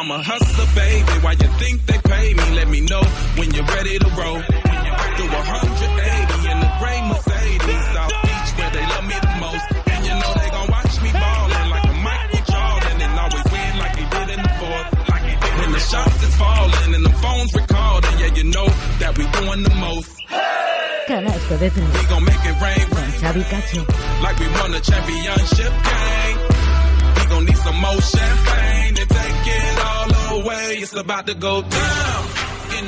I'm a hustler, baby. Why you think they pay me? Let me know when you're ready to roll. Do 180 in the gray Mercedes, South Beach, where they love me the most. And you know they gon' watch me ballin' like a Michael Jordan and always win like he did in the fourth. Like he did when the shots is falling and the phones recording. Yeah, you know that we doing the most. Canasto de tres We gon' make it rain, rain Xavi Cacho. like we won a championship game. We gon' need some more champagne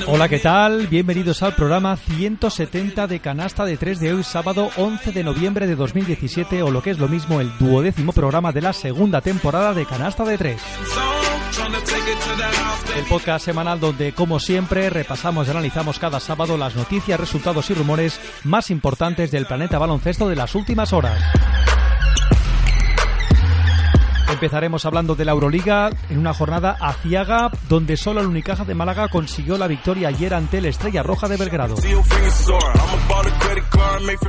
Hola, ¿qué tal? Bienvenidos al programa 170 de Canasta de 3 de hoy, sábado 11 de noviembre de 2017, o lo que es lo mismo, el duodécimo programa de la segunda temporada de Canasta de 3. zone. Tryna take it to the house, El podcast semanal donde, como siempre, repasamos y analizamos cada sábado las noticias, resultados y rumores más importantes del planeta baloncesto de las últimas horas. Empezaremos hablando de la Euroliga en una jornada aciaga donde solo el Unicaja de Málaga consiguió la victoria ayer ante el Estrella Roja de Belgrado.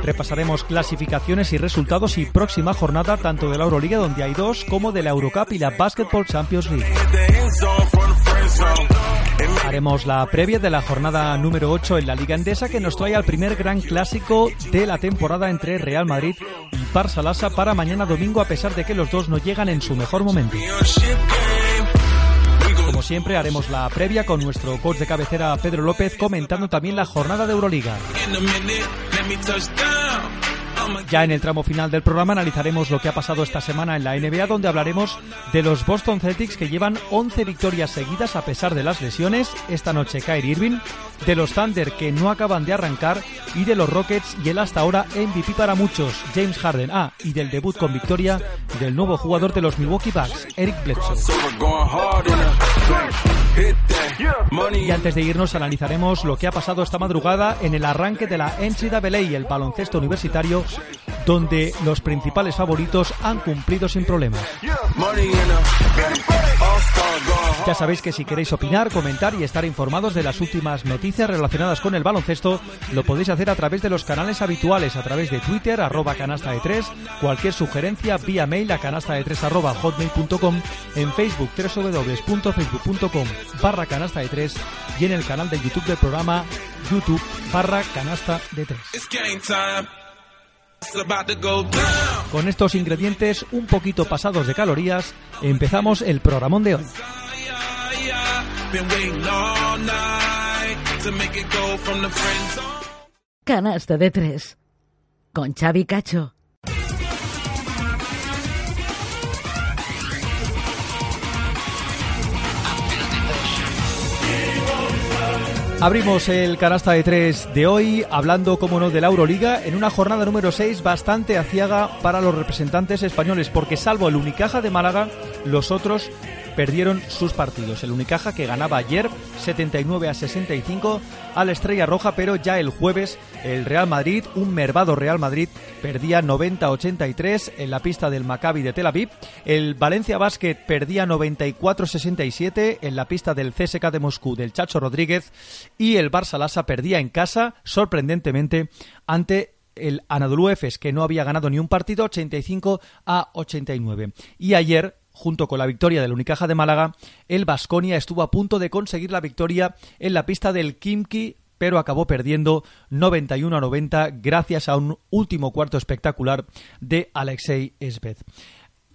Repasaremos clasificaciones y resultados y próxima jornada tanto de la Euroliga donde hay dos como de la Eurocup y la Basketball Champions League. Haremos la previa de la jornada número 8 en la Liga Endesa que nos trae al primer gran clásico de la temporada entre Real Madrid y Barça Lassa para mañana domingo a pesar de que los dos no llegan en su mejor momento. Como siempre haremos la previa con nuestro coach de cabecera Pedro López comentando también la jornada de Euroliga. Ya en el tramo final del programa analizaremos lo que ha pasado esta semana en la NBA, donde hablaremos de los Boston Celtics que llevan 11 victorias seguidas a pesar de las lesiones. Esta noche Kyrie Irving, de los Thunder que no acaban de arrancar y de los Rockets y el hasta ahora MVP para muchos, James Harden. Ah, y del debut con victoria del nuevo jugador de los Milwaukee Bucks, Eric Bledsoe. Y antes de irnos analizaremos lo que ha pasado esta madrugada en el arranque de la NCAA y el baloncesto universitario, donde los principales favoritos han cumplido sin problemas. Ya sabéis que si queréis opinar, comentar y estar informados de las últimas noticias relacionadas con el baloncesto, lo podéis hacer a través de los canales habituales, a través de Twitter, arroba canasta de 3, cualquier sugerencia vía mail a canasta de 3 arroba hotmail.com, en Facebook www.facebook.com barra canasta de 3 y en el canal de YouTube del programa YouTube barra canasta de 3. Con estos ingredientes un poquito pasados de calorías, empezamos el programón de hoy. Canasto de tres con Xavi Cacho. Abrimos el canasta de tres de hoy hablando, como no, de la Euroliga en una jornada número 6 bastante aciaga para los representantes españoles, porque salvo el Unicaja de Málaga, los otros perdieron sus partidos. El Unicaja que ganaba ayer 79 a 65 a la Estrella Roja, pero ya el jueves el Real Madrid, un mervado Real Madrid, perdía 90 a 83 en la pista del Maccabi de Tel Aviv. El Valencia Basket perdía 94 a 67 en la pista del CSK de Moscú del Chacho Rodríguez y el Barça Lassa perdía en casa sorprendentemente ante el Anadolu Efes que no había ganado ni un partido 85 a 89. Y ayer junto con la victoria del Unicaja de Málaga, el Vasconia estuvo a punto de conseguir la victoria en la pista del Kimki, pero acabó perdiendo 91 a 90 gracias a un último cuarto espectacular de Alexei Esved.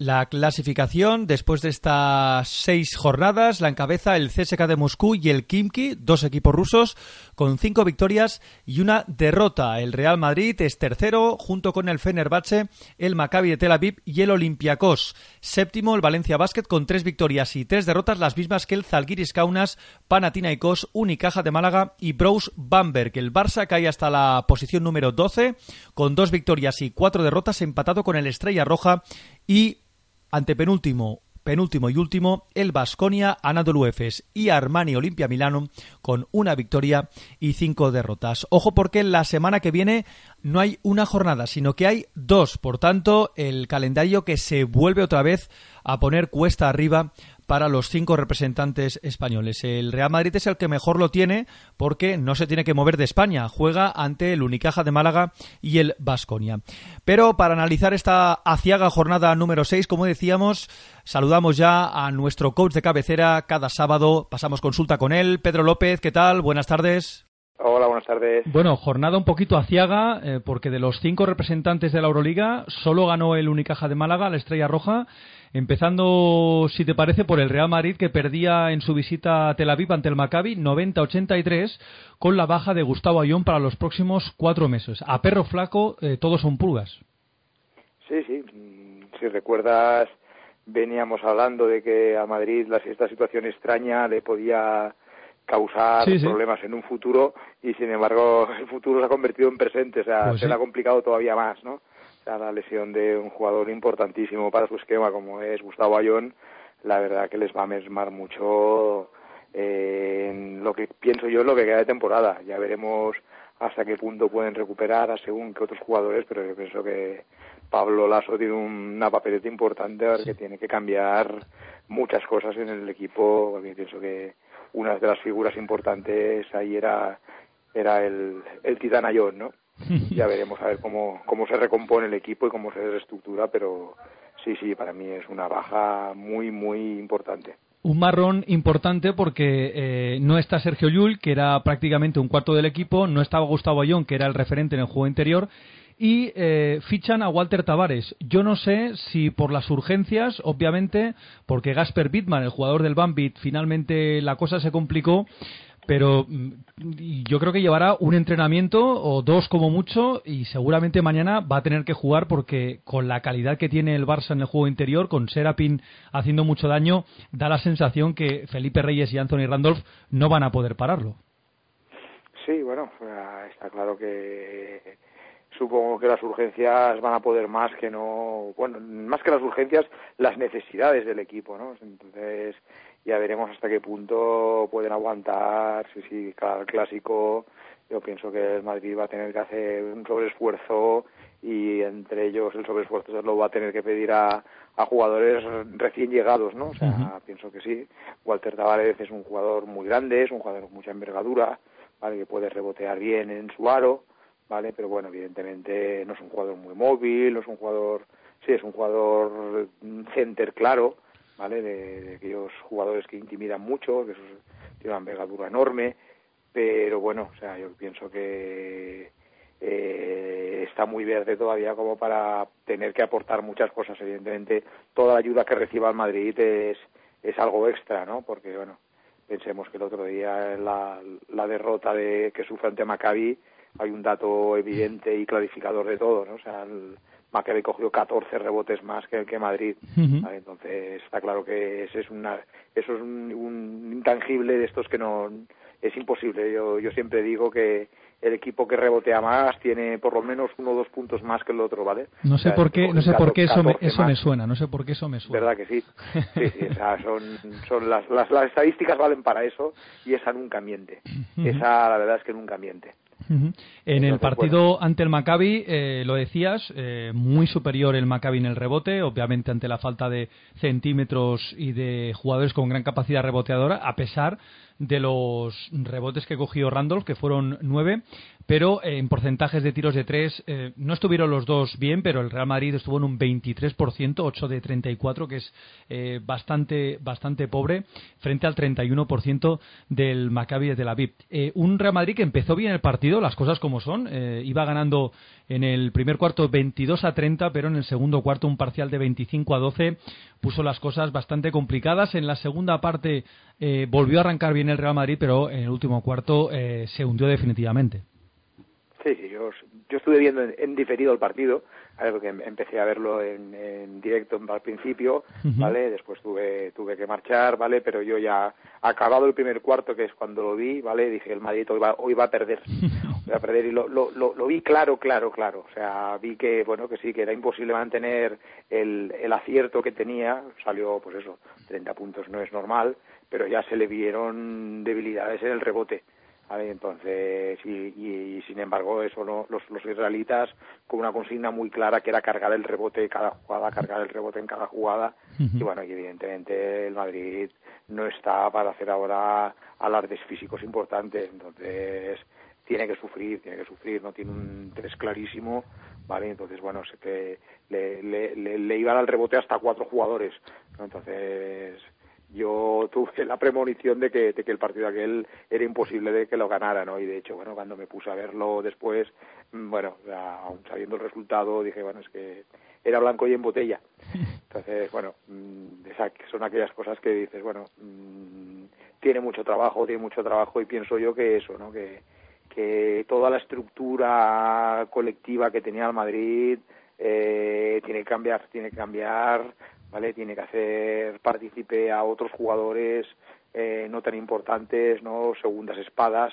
La clasificación, después de estas seis jornadas, la encabeza el CSK de Moscú y el Kimki, dos equipos rusos, con cinco victorias y una derrota. El Real Madrid es tercero, junto con el Fenerbahce, el Maccabi de Tel Aviv y el Olympiacos. Séptimo, el Valencia Basket, con tres victorias y tres derrotas, las mismas que el Zalgiris Kaunas, Panathinaikos, Unicaja de Málaga y Brous Bamberg. El Barça cae hasta la posición número 12, con dos victorias y cuatro derrotas, empatado con el Estrella Roja y antepenúltimo penúltimo y último el Basconia Anadolu Efes y Armani Olimpia Milano con una victoria y cinco derrotas. Ojo porque la semana que viene no hay una jornada, sino que hay dos. Por tanto, el calendario que se vuelve otra vez a poner cuesta arriba para los cinco representantes españoles. El Real Madrid es el que mejor lo tiene porque no se tiene que mover de España. Juega ante el Unicaja de Málaga y el Basconia. Pero para analizar esta aciaga jornada número 6, como decíamos, saludamos ya a nuestro coach de cabecera cada sábado. Pasamos consulta con él. Pedro López, ¿qué tal? Buenas tardes. Hola, buenas tardes. Bueno, jornada un poquito aciaga, eh, porque de los cinco representantes de la Euroliga, solo ganó el Unicaja de Málaga, la Estrella Roja, Empezando, si te parece, por el Real Madrid que perdía en su visita a Tel Aviv ante el Maccabi 90-83 con la baja de Gustavo Ayón para los próximos cuatro meses. A perro flaco, eh, todos son pulgas. Sí, sí. Mm, si recuerdas, veníamos hablando de que a Madrid esta situación extraña le podía causar problemas en un futuro y sin embargo el futuro se ha convertido en presente, o sea, pues se le ha complicado todavía más, ¿no? La lesión de un jugador importantísimo para su esquema como es Gustavo Ayón, la verdad que les va a mesmar mucho eh, en lo que pienso yo en lo que queda de temporada. Ya veremos hasta qué punto pueden recuperar a según que otros jugadores, pero yo pienso que Pablo Lasso tiene una papeleta importante a ver que tiene que cambiar muchas cosas en el equipo, porque pienso que una de las figuras importantes ahí era era el, el Titán Ayón, ¿no? ya veremos a ver cómo, cómo se recompone el equipo y cómo se reestructura, pero sí, sí, para mí es una baja muy, muy importante. Un marrón importante porque eh, no está Sergio Llull, que era prácticamente un cuarto del equipo, no estaba Gustavo Ayón, que era el referente en el juego interior, y eh, fichan a Walter Tavares. Yo no sé si por las urgencias, obviamente, porque Gasper Bittman, el jugador del Bambit, finalmente la cosa se complicó, pero mm, yo creo que llevará un entrenamiento o dos como mucho y seguramente mañana va a tener que jugar porque con la calidad que tiene el Barça en el juego interior, con Serapin haciendo mucho daño, da la sensación que Felipe Reyes y Anthony Randolph no van a poder pararlo. Sí, bueno, está claro que supongo que las urgencias van a poder más que no, bueno, más que las urgencias, las necesidades del equipo, ¿no? Entonces, ya veremos hasta qué punto pueden aguantar, si sí, cada clásico yo pienso que el Madrid va a tener que hacer un sobreesfuerzo y entre ellos el sobreesfuerzo se lo va a tener que pedir a, a jugadores recién llegados, ¿no? O sea, pienso que sí. Walter Tavares es un jugador muy grande, es un jugador con mucha envergadura, ¿vale? Que puede rebotear bien en su aro, ¿vale? Pero bueno, evidentemente no es un jugador muy móvil, no es un jugador, sí, es un jugador center claro, ¿vale? De, aquellos jugadores que intimidan mucho, que tienen una envergadura enorme, pero bueno, o sea, yo pienso que eh, está muy verde todavía como para tener que aportar muchas cosas. Evidentemente, toda la ayuda que reciba el Madrid es, es algo extra, ¿no? Porque, bueno, pensemos que el otro día la, la derrota de que sufre ante Maccabi hay un dato evidente y clarificador de todo, ¿no? Maccabi cogió 14 rebotes más que, que Madrid. Entonces está claro que ese es una, eso es un, intangible de estos que no es imposible. Yo, yo siempre digo que el equipo que rebotea más tiene por lo menos uno o dos puntos más que el otro, ¿vale? No sé por qué, no sé por qué eso me, eso me suena, no sé por qué eso me suena. ¿Verdad que sí? Sí, sí o sea, son, son las, las, las, estadísticas valen para eso y esa nunca miente. Esa la verdad es que nunca miente. En el partido ante el Maccabi, eh, lo decías, eh, muy superior el Maccabi en el rebote, obviamente ante la falta de centímetros y de jugadores con gran capacidad reboteadora, a pesar de los rebotes que cogió Randolph, que fueron nueve, pero en porcentajes de tiros de tres eh, no estuvieron los dos bien, pero el Real Madrid estuvo en un 23%, 8 de 34, que es eh, bastante, bastante pobre, frente al 31% del Maccabi de Tel Aviv. Eh, un Real Madrid que empezó bien el partido, las cosas como son, iba ganando en el primer cuarto 22 a 30, pero en el segundo cuarto un parcial de 25 a 12 puso las cosas bastante complicadas. En la segunda parte volvió a arrancar bien el Real Madrid, pero en el último cuarto se hundió definitivamente. Sí, sí, yo, yo estuve viendo en, diferido el partido, porque em, empecé a verlo en, directo al principio, ¿vale? Después tuve, tuve que marchar, ¿vale? Pero yo ya, acabado el primer cuarto, que es cuando lo vi, ¿vale? Dije, el Madrid hoy va, hoy va a perder, va a perder, y lo, lo, lo, vi claro, claro, claro. O sea, vi que, bueno, que sí, que era imposible mantener el, el acierto que tenía, salió, pues eso, 30 puntos no es normal, pero ya se le vieron debilidades en el rebote entonces, y, sin embargo, eso no, los, israelitas con una consigna muy clara que era cargar el rebote cada jugada, cargar el rebote en cada jugada. Y bueno, y evidentemente el Madrid no está para hacer ahora alardes físicos importantes. Entonces, tiene que sufrir, tiene que sufrir, no tiene un tres clarísimo, ¿vale? Entonces, bueno, sé que le, le, le, iban al rebote hasta cuatro jugadores, Entonces, yo tuve la premonición de que, de que el partido aquel era imposible de que lo ganara, ¿no? Y de hecho, bueno, cuando me puse a verlo después, mm, bueno, aún sabiendo el resultado, dije, bueno, es que era blanco y en botella. Entonces, bueno, mm, son aquellas cosas que dices, bueno, mm, tiene mucho trabajo, tiene mucho trabajo y pienso yo que eso, ¿no? Que, que toda la estructura colectiva que tenía el Madrid eh, tiene que cambiar, tiene que cambiar ¿vale? Tiene que hacer partícipe a otros jugadores eh, no tan importantes, ¿no? Segundas espadas,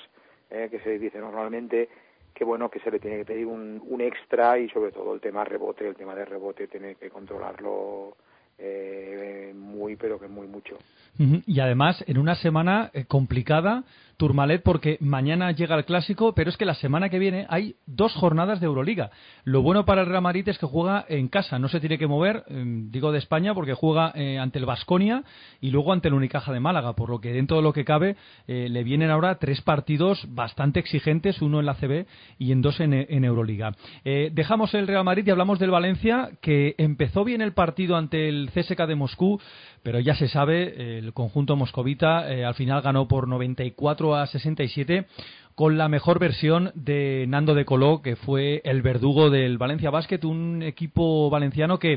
eh, que se dice normalmente, que bueno, que se le tiene que pedir un, un extra y sobre todo el tema rebote, el tema de rebote tiene que controlarlo eh, muy, pero que muy mucho. Y además, en una semana eh, complicada, Turmalet, porque mañana llega el clásico, pero es que la semana que viene hay dos jornadas de Euroliga. Lo bueno para el Real Madrid es que juega en casa, no se tiene que mover, em, digo de España, porque juega eh, ante el Vasconia y luego ante el Unicaja de Málaga, por lo que dentro de lo que cabe eh, le vienen ahora tres partidos bastante exigentes, uno en la CB y en dos en, en Euroliga. dejamos el Real Madrid y hablamos del Valencia, que empezó bien el partido ante el CSK de Moscú, pero ya se sabe, el conjunto moscovita eh, al final ganó por 94 a 67 con la mejor versión de Nando de Coló, que fue el verdugo del Valencia Basket, un equipo valenciano que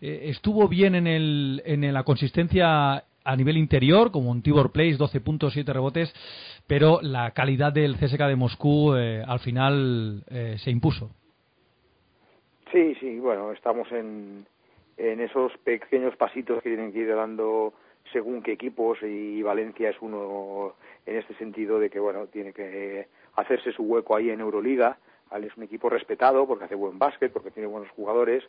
eh, estuvo bien en, el, en la consistencia a nivel interior, como un Tibor Place, 12 puntos, 7 rebotes, pero la calidad del CSK de Moscú eh, al final se impuso. Sí, sí, bueno, estamos en, en esos pequeños pasitos que tienen que ir dando según qué equipos y Valencia es uno en este sentido de que bueno tiene que hacerse su hueco ahí en Euroliga. Es un equipo respetado porque hace buen básquet porque tiene buenos jugadores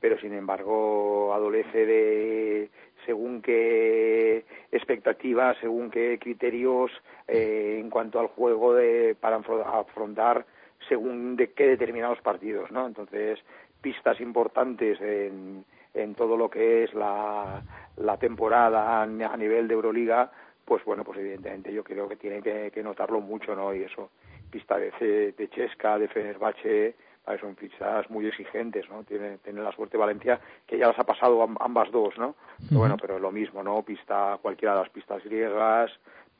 pero sin embargo adolece de según qué expectativas según qué criterios eh, en cuanto al juego de para afrontar según de qué determinados partidos no entonces pistas importantes en en todo lo que es la, la temporada a nivel de Euroliga, pues bueno, pues evidentemente yo creo que tiene que, notarlo mucho, ¿no? Y eso, pista de, de Chesca, de Fenerbahce, son pistas muy exigentes, ¿no? Tiene, tiene la suerte Valencia que ya las ha pasado ambas dos, ¿no? pero bueno, pero lo mismo, ¿no? Pista, cualquiera de las pistas griegas,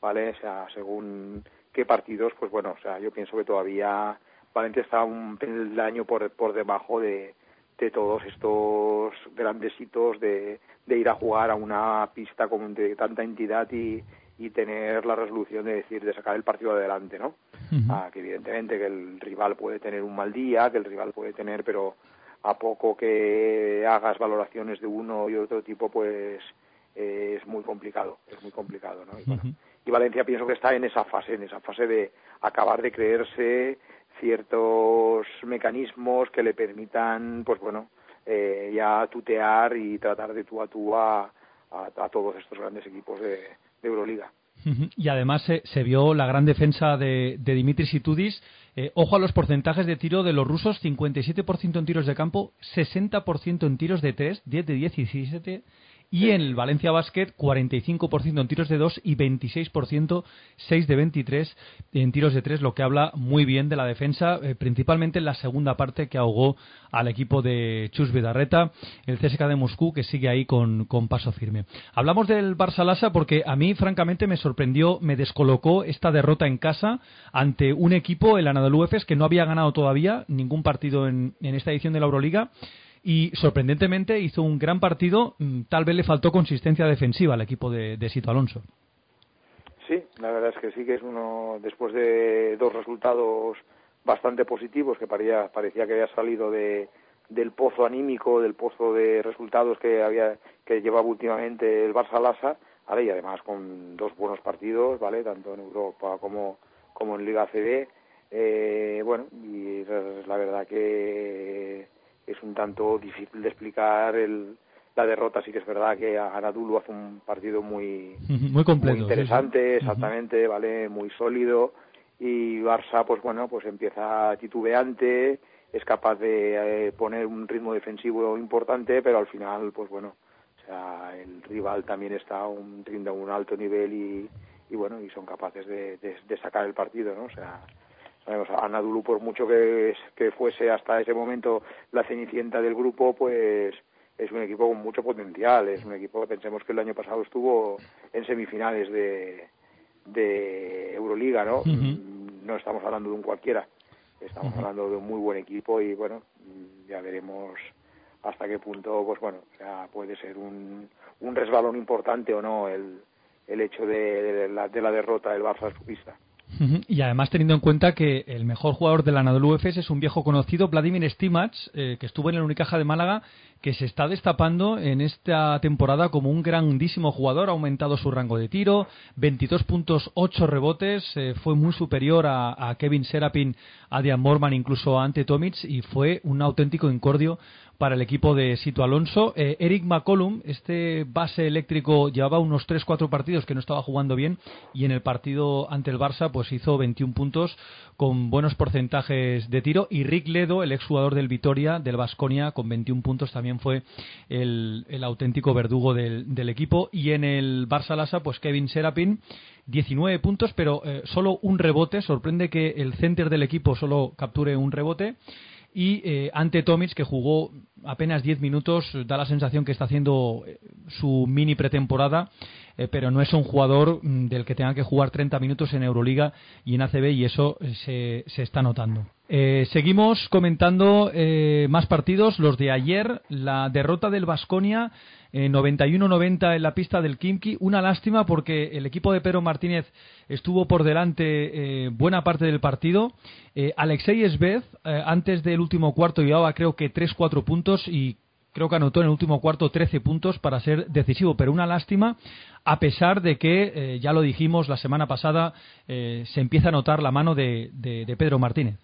¿vale? O sea, según qué partidos, pues bueno, o sea, yo pienso que todavía Valencia está un año por, por debajo de, de todos estos grandes hitos de, de ir a jugar a una pista con de tanta entidad y, y tener la resolución de decir de sacar el partido adelante, ¿no? ah, que evidentemente que el rival puede tener un mal día, que el rival puede tener, pero a poco que hagas valoraciones de uno y otro tipo, pues eh, es muy complicado, es muy complicado, ¿no? Y, y Valencia pienso que está en esa fase, en esa fase de acabar de creerse ciertos mecanismos que le permitan, pues bueno, eh, ya tutear y tratar de tú a tú a, todos estos grandes equipos de, Euroliga. Y además se, vio la gran defensa de, de Dimitris Itudis. Eh, ojo a los porcentajes de tiro de los rusos: 57% en tiros de campo, 60% en tiros de 3, 10 de 17 y en el Valencia Basket, 45% en tiros de 2 y 26%, 6 de 23 en tiros de 3, lo que habla muy bien de la defensa, eh, principalmente en la segunda parte que ahogó al equipo de Chus Vidarreta, el CSK de Moscú, que sigue ahí con, paso firme. Hablamos del Barça Lassa porque a mí, francamente, me sorprendió, me descolocó esta derrota en casa ante un equipo, el Anadolu Efes, que no había ganado todavía ningún partido en, en esta edición de la Euroliga y sorprendentemente hizo un gran partido. Mm, tal vez le faltó consistencia defensiva al equipo de, de Sito Alonso. Sí, la verdad es que sí que es uno, después de dos resultados bastante positivos, que parecía, parecía que había salido de, del pozo anímico, del pozo de resultados que había que llevaba últimamente el Barça Lasa, ¿vale? y además con dos buenos partidos, ¿vale? tanto en Europa como, como en Liga CB. Eh, bueno, y la verdad que es un tanto difícil de explicar el, la derrota. Sí que es verdad que Anadolu hace un partido muy muy completo interesante exactamente vale muy sólido. Y Barça pues bueno pues empieza titubeante es capaz de eh, poner un ritmo defensivo importante pero al final pues bueno o sea el rival también está un a un alto nivel y, y bueno y son capaces de, de, sacar el partido no o sea sabemos Anadolu por mucho que, que fuese hasta ese momento la cenicienta del grupo pues es un equipo con mucho potencial, es un equipo que pensemos que el año pasado estuvo en semifinales de, de Euroliga, ¿no? No estamos hablando de un cualquiera, estamos hablando de un muy buen equipo y bueno, ya veremos hasta qué punto, pues bueno, puede ser un, un resbalón importante o no el, el hecho de, la, de la derrota del Barça en su pista. Y además teniendo en cuenta que el mejor jugador de la Anadolu Efes es un viejo conocido, Vladimir Stimac, eh, que estuvo en el Unicaja de Málaga, que se está destapando en esta temporada como un grandísimo jugador, ha aumentado su rango de tiro, 22 puntos, 8 rebotes, eh, fue muy superior a, Kevin Serapin, a Dian Morman, incluso a Ante Tomic, y fue un auténtico incordio para el equipo de Sito Alonso. Eh, Eric McCollum, este base eléctrico, llevaba unos 3-4 partidos que no estaba jugando bien y en el partido ante el Barça pues hizo 21 puntos con buenos porcentajes de tiro. Y Rick Ledo, el exjugador del Vitoria, del Vasconia, con 21 puntos también fue el, auténtico verdugo del, equipo. Y en el Barça Lasa pues Kevin Serapin 19 puntos pero eh, solo un rebote, sorprende que el center del equipo solo capture un rebote y eh, ante Tomic, que jugó apenas 10 minutos, da la sensación que está haciendo eh, su mini pretemporada, eh, pero no es un jugador mm, del que tenga que jugar 30 minutos en Euroliga y en ACB, y eso se, se está notando. seguimos comentando más partidos, los de ayer, la derrota del Vasconia 91-90 en la pista del Kimki. Una lástima porque el equipo de Pedro Martínez estuvo por delante eh, buena parte del partido. Eh, Alexei Esvez, eh, antes del último cuarto, llevaba creo que 3-4 puntos y creo que anotó en el último cuarto 13 puntos para ser decisivo, pero una lástima, a pesar de que, ya lo dijimos la semana pasada, se empieza a notar la mano de, de, Pedro Martínez.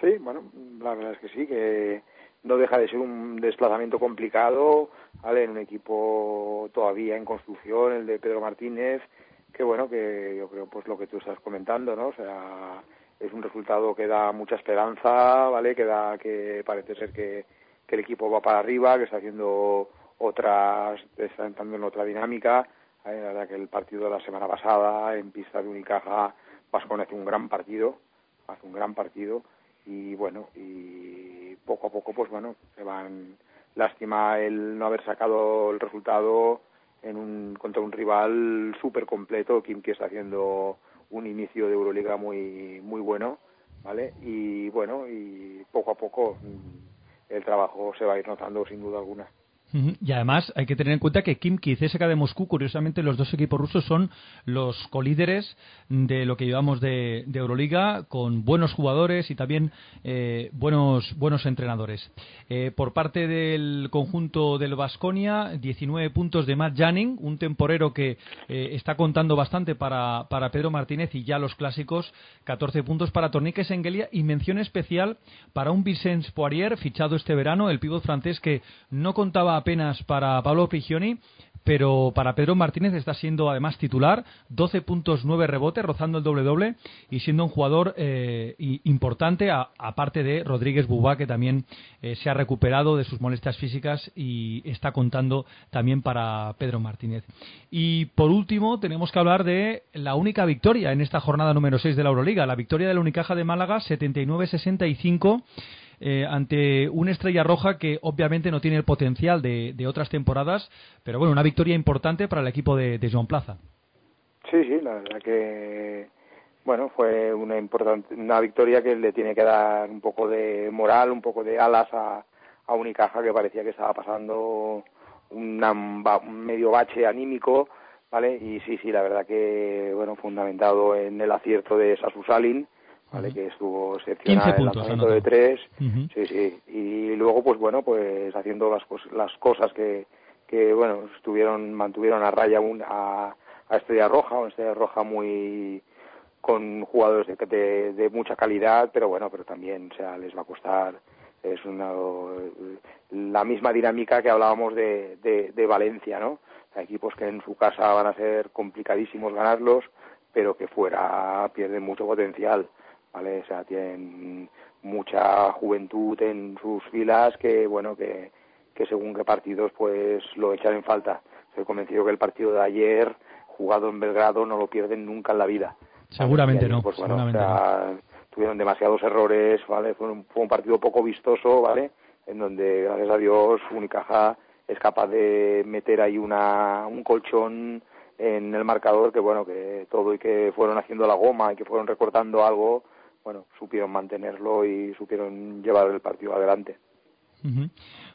Sí, bueno, la verdad es que sí, que no deja de ser un desplazamiento complicado, ¿vale? En un equipo todavía en construcción, el de Pedro Martínez, que bueno, que yo creo pues lo que tú estás comentando, ¿no? O sea, es un resultado que da mucha esperanza, ¿vale? Que da, que parece ser que, el equipo va para arriba, que está haciendo otras, está entrando en otra dinámica. La verdad que el partido de la semana pasada en pista de Unicaja, Vascon hace un gran partido, hace un gran partido y bueno, y poco a poco, pues bueno, se van. Lástima el no haber sacado el resultado en un, contra un rival súper completo. Kim que está haciendo un inicio de Euroliga muy, muy bueno, ¿vale? Y bueno, y poco a poco mm, el trabajo se va a ir notando sin duda alguna. Y además hay que tener en cuenta que Kimki y CSKA de Moscú, curiosamente los dos equipos rusos son los colíderes de lo que llevamos de, Euroliga, con buenos jugadores y también eh, buenos, buenos entrenadores. Eh, por parte del conjunto del Vasconia, 19 puntos de Matt Janning, un temporero que eh, está contando bastante para, para, Pedro Martínez y ya los clásicos, 14 puntos para Tornique Sengelia y mención especial para un Vicente Poirier, fichado este verano, el pívot francés que no contaba apenas para Pablo Prigioni, pero para Pedro Martínez está siendo además titular, 12 puntos, 9 rebotes, rozando el doble-doble y siendo un jugador eh, importante, aparte de Rodríguez Bubá, que también eh, se ha recuperado de sus molestias físicas y está contando también para Pedro Martínez. Y por último, tenemos que hablar de la única victoria en esta jornada número 6 de la Euroliga, la victoria de la Unicaja de Málaga, 79-65 eh, ante una estrella roja que obviamente no tiene el potencial de, otras temporadas, pero bueno, una victoria importante para el equipo de, de Joan Plaza. Sí, sí, la verdad que bueno, fue una importante una victoria que le tiene que dar un poco de moral, un poco de alas a, Unicaja que parecía que estaba pasando una, un medio bache anímico, ¿vale? Y sí, sí, la verdad que bueno, fundamentado en el acierto de Sasu Salin, ¿vale? Que estuvo excepcional 15 en el lanzamiento de tres. Sí, sí. Y luego, pues bueno, pues haciendo las, cos- las cosas que, que, bueno, estuvieron, mantuvieron a raya un, a, a Estrella Roja, una Estrella Roja muy con jugadores de, de, de mucha calidad, pero bueno, pero también, o sea, les va a costar es una la misma dinámica que hablábamos de, de, de Valencia, ¿no? Equipos que en su casa van a ser complicadísimos ganarlos, pero que fuera pierden mucho potencial, ¿vale? O sea, tienen mucha juventud en sus filas que, bueno, que, que según qué partidos, pues lo echan en falta. Estoy convencido que el partido de ayer, jugado en Belgrado, no lo pierden nunca en la vida. Seguramente no, Pues bueno, seguramente o sea, tuvieron demasiados errores, ¿vale? Fue un, fue un partido poco vistoso, ¿vale? En donde, gracias a Dios, Unicaja es capaz de meter ahí una, un colchón en el marcador que, bueno, que todo y que fueron haciendo la goma y que fueron recortando algo, bueno, supieron mantenerlo y supieron llevar el partido adelante.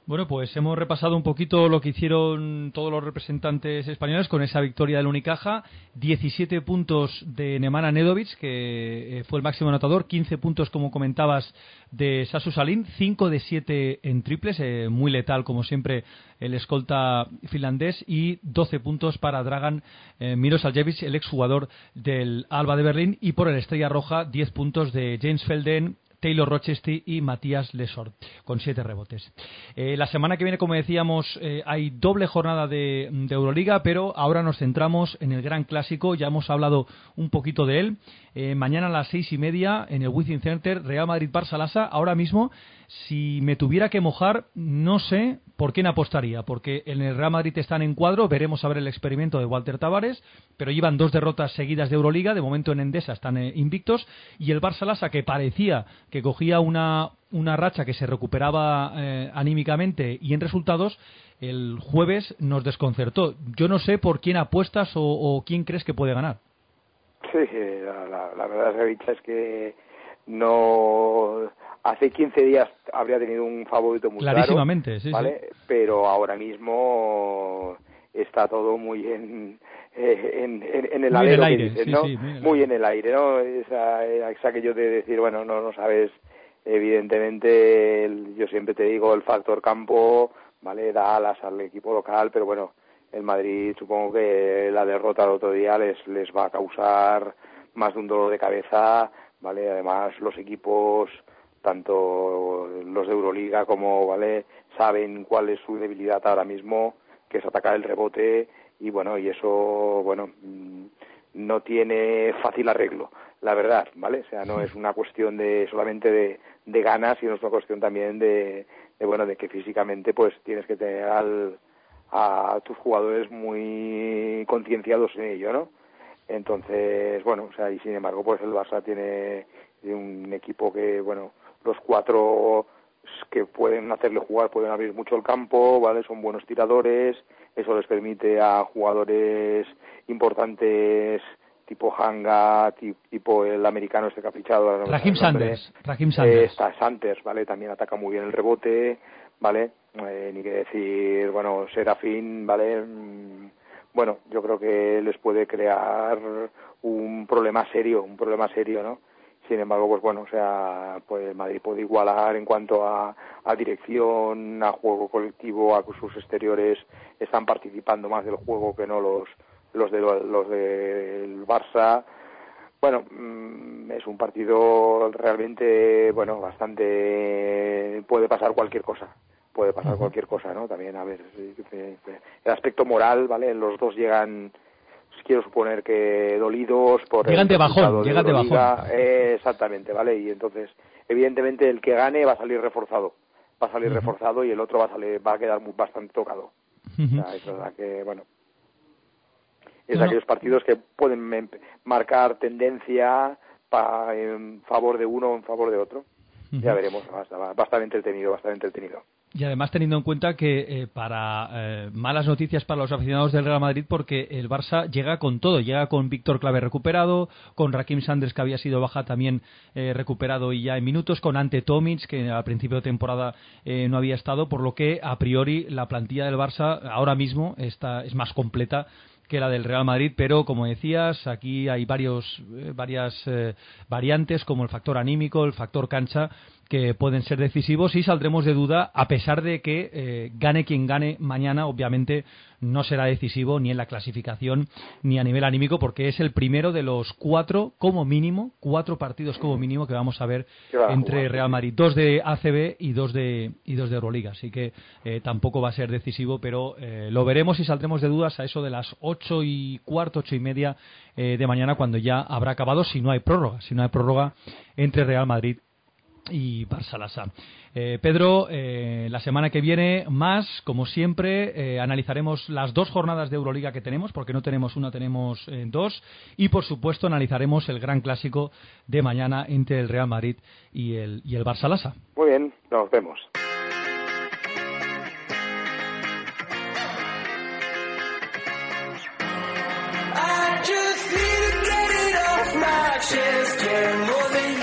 Bueno, pues hemos repasado un poquito lo que hicieron todos los representantes españoles con esa victoria del Unicaja. 17 puntos de Nemanja Nedovic, que eh, fue el máximo anotador. 15 puntos, como comentabas, de Sasu Salin. 5 de 7 en triples, eh, muy letal, como siempre, el escolta finlandés. Y 12 puntos para Dragan eh, Mirosaljevic, el exjugador del Alba de Berlín. Y por el Estrella Roja, 10 puntos de James Felden, Taylor Rochester y Matías Lesor, con siete rebotes. Eh, la semana que viene, como decíamos, eh, hay doble jornada de, Euroliga, pero ahora nos centramos en el gran clásico. Ya hemos hablado un poquito de él. Eh, mañana a las seis y media en el Wizzing Center, Real Madrid-Barça Lassa. Ahora mismo, si me tuviera que mojar, no sé por quién apostaría, porque en el Real Madrid están en cuadro. Veremos a ver el experimento de Walter Tavares, pero llevan dos derrotas seguidas de Euroliga. De momento en Endesa están invictos. Y el Barça que parecía que cogía una, una racha que se recuperaba eh, anímicamente y en resultados, el jueves nos desconcertó. Yo no sé por quién apuestas o, o quién crees que puede ganar. Sí, la, la, la verdad es que no hace 15 días habría tenido un favorito muy claro, Clarísimamente, sí, ¿vale? sí. Pero ahora mismo está todo muy en eh, en, en, en el Muy en el alero que aire, dices, sí, ¿no? sí, muy en el muy en el aire, ¿no? Esa, es aquello de decir, bueno, no, no sabes, evidentemente, el- yo siempre te digo, el factor campo, ¿vale? Da alas al equipo local, pero bueno, el Madrid supongo que la derrota del otro día les, les va a causar más de un dolor de cabeza, ¿vale? Además, los equipos, tanto los de Euroliga como, ¿vale? Saben cuál es su debilidad ahora mismo, que es atacar el rebote, y bueno, y eso, bueno, mm, no tiene fácil arreglo, la verdad, ¿vale? O sea, no es una cuestión de solamente de, de ganas, sino es una cuestión también de, de, bueno, de que físicamente pues tienes que tener al, a tus jugadores muy concienciados en ello, ¿no? Entonces, bueno, o sea, y sin embargo, pues el Barça tiene un equipo que, bueno, los cuatro que pueden hacerle jugar, pueden abrir mucho el campo, ¿vale? Son buenos tiradores, eso les permite a jugadores importantes tipo Hanga, ti- tipo el americano este que ha fichado, ahora no sale el nombre. Sanders. Eh, Sanders. está Sanders, ¿vale? También ataca muy bien el rebote, ¿vale? Eh, ni que decir, bueno, Serafín, ¿vale? Mm, Bueno, yo creo que les puede crear un problema serio, un problema serio, ¿no? Sin embargo, pues bueno, o sea, pues Madrid puede igualar en cuanto a, a dirección, a juego colectivo, a que sus exteriores están participando más del juego que no los los de los del Barça. Bueno, mm, es un partido realmente, bueno, bastante puede pasar cualquier cosa. Puede pasar cualquier cosa, ¿no? También, a ver, el aspecto moral, ¿vale? Los dos llegan quiero suponer que dolidos por Llegan de bajón, llegan de bajón. Eh, exactamente, ¿vale? Y entonces, evidentemente, el que gane va a salir reforzado. Va a salir reforzado y el otro va a salir, va a quedar muy- bastante tocado. O sea, es verdad que, bueno, es aquellos partidos que pueden marcar tendencia pa- en favor de uno o en favor de otro. Ya veremos, va a estar- va a estar entretenido, bastante entretenido. Y además teniendo en cuenta que eh, para eh, malas noticias para los aficionados del Real Madrid porque el Barça llega con todo, llega con Víctor Clave recuperado, con Rakim Sanders que había sido baja también eh, recuperado y ya en minutos, con Ante Tomic que al principio de temporada eh, no había estado, por lo que a priori la plantilla del Barça ahora mismo está, es más completa que la del Real Madrid, pero como decías, aquí hay varios, eh, varias eh, variantes como el factor anímico, el factor cancha, que pueden ser decisivos y saldremos de duda a pesar de que eh, gane quien gane mañana, obviamente no será decisivo ni en la clasificación ni a nivel anímico porque es el primero de los cuatro como mínimo, cuatro partidos como mínimo que vamos a ver entre Real Madrid, dos de ACB y dos de y dos de Euroliga, así que eh, tampoco va a ser decisivo, pero eh, lo veremos y saldremos de dudas a eso de las ocho y cuarto, ocho y media de mañana cuando ya habrá acabado si no hay prórroga, si no hay prórroga entre Real Madrid y Barça eh, Pedro, eh, la semana que viene más, como siempre, eh, analizaremos las dos jornadas de Euroliga que tenemos, porque no tenemos una, tenemos dos, y por supuesto analizaremos el gran clásico de mañana entre el Real Madrid y el, y el Barça. Muy bien, nos vemos.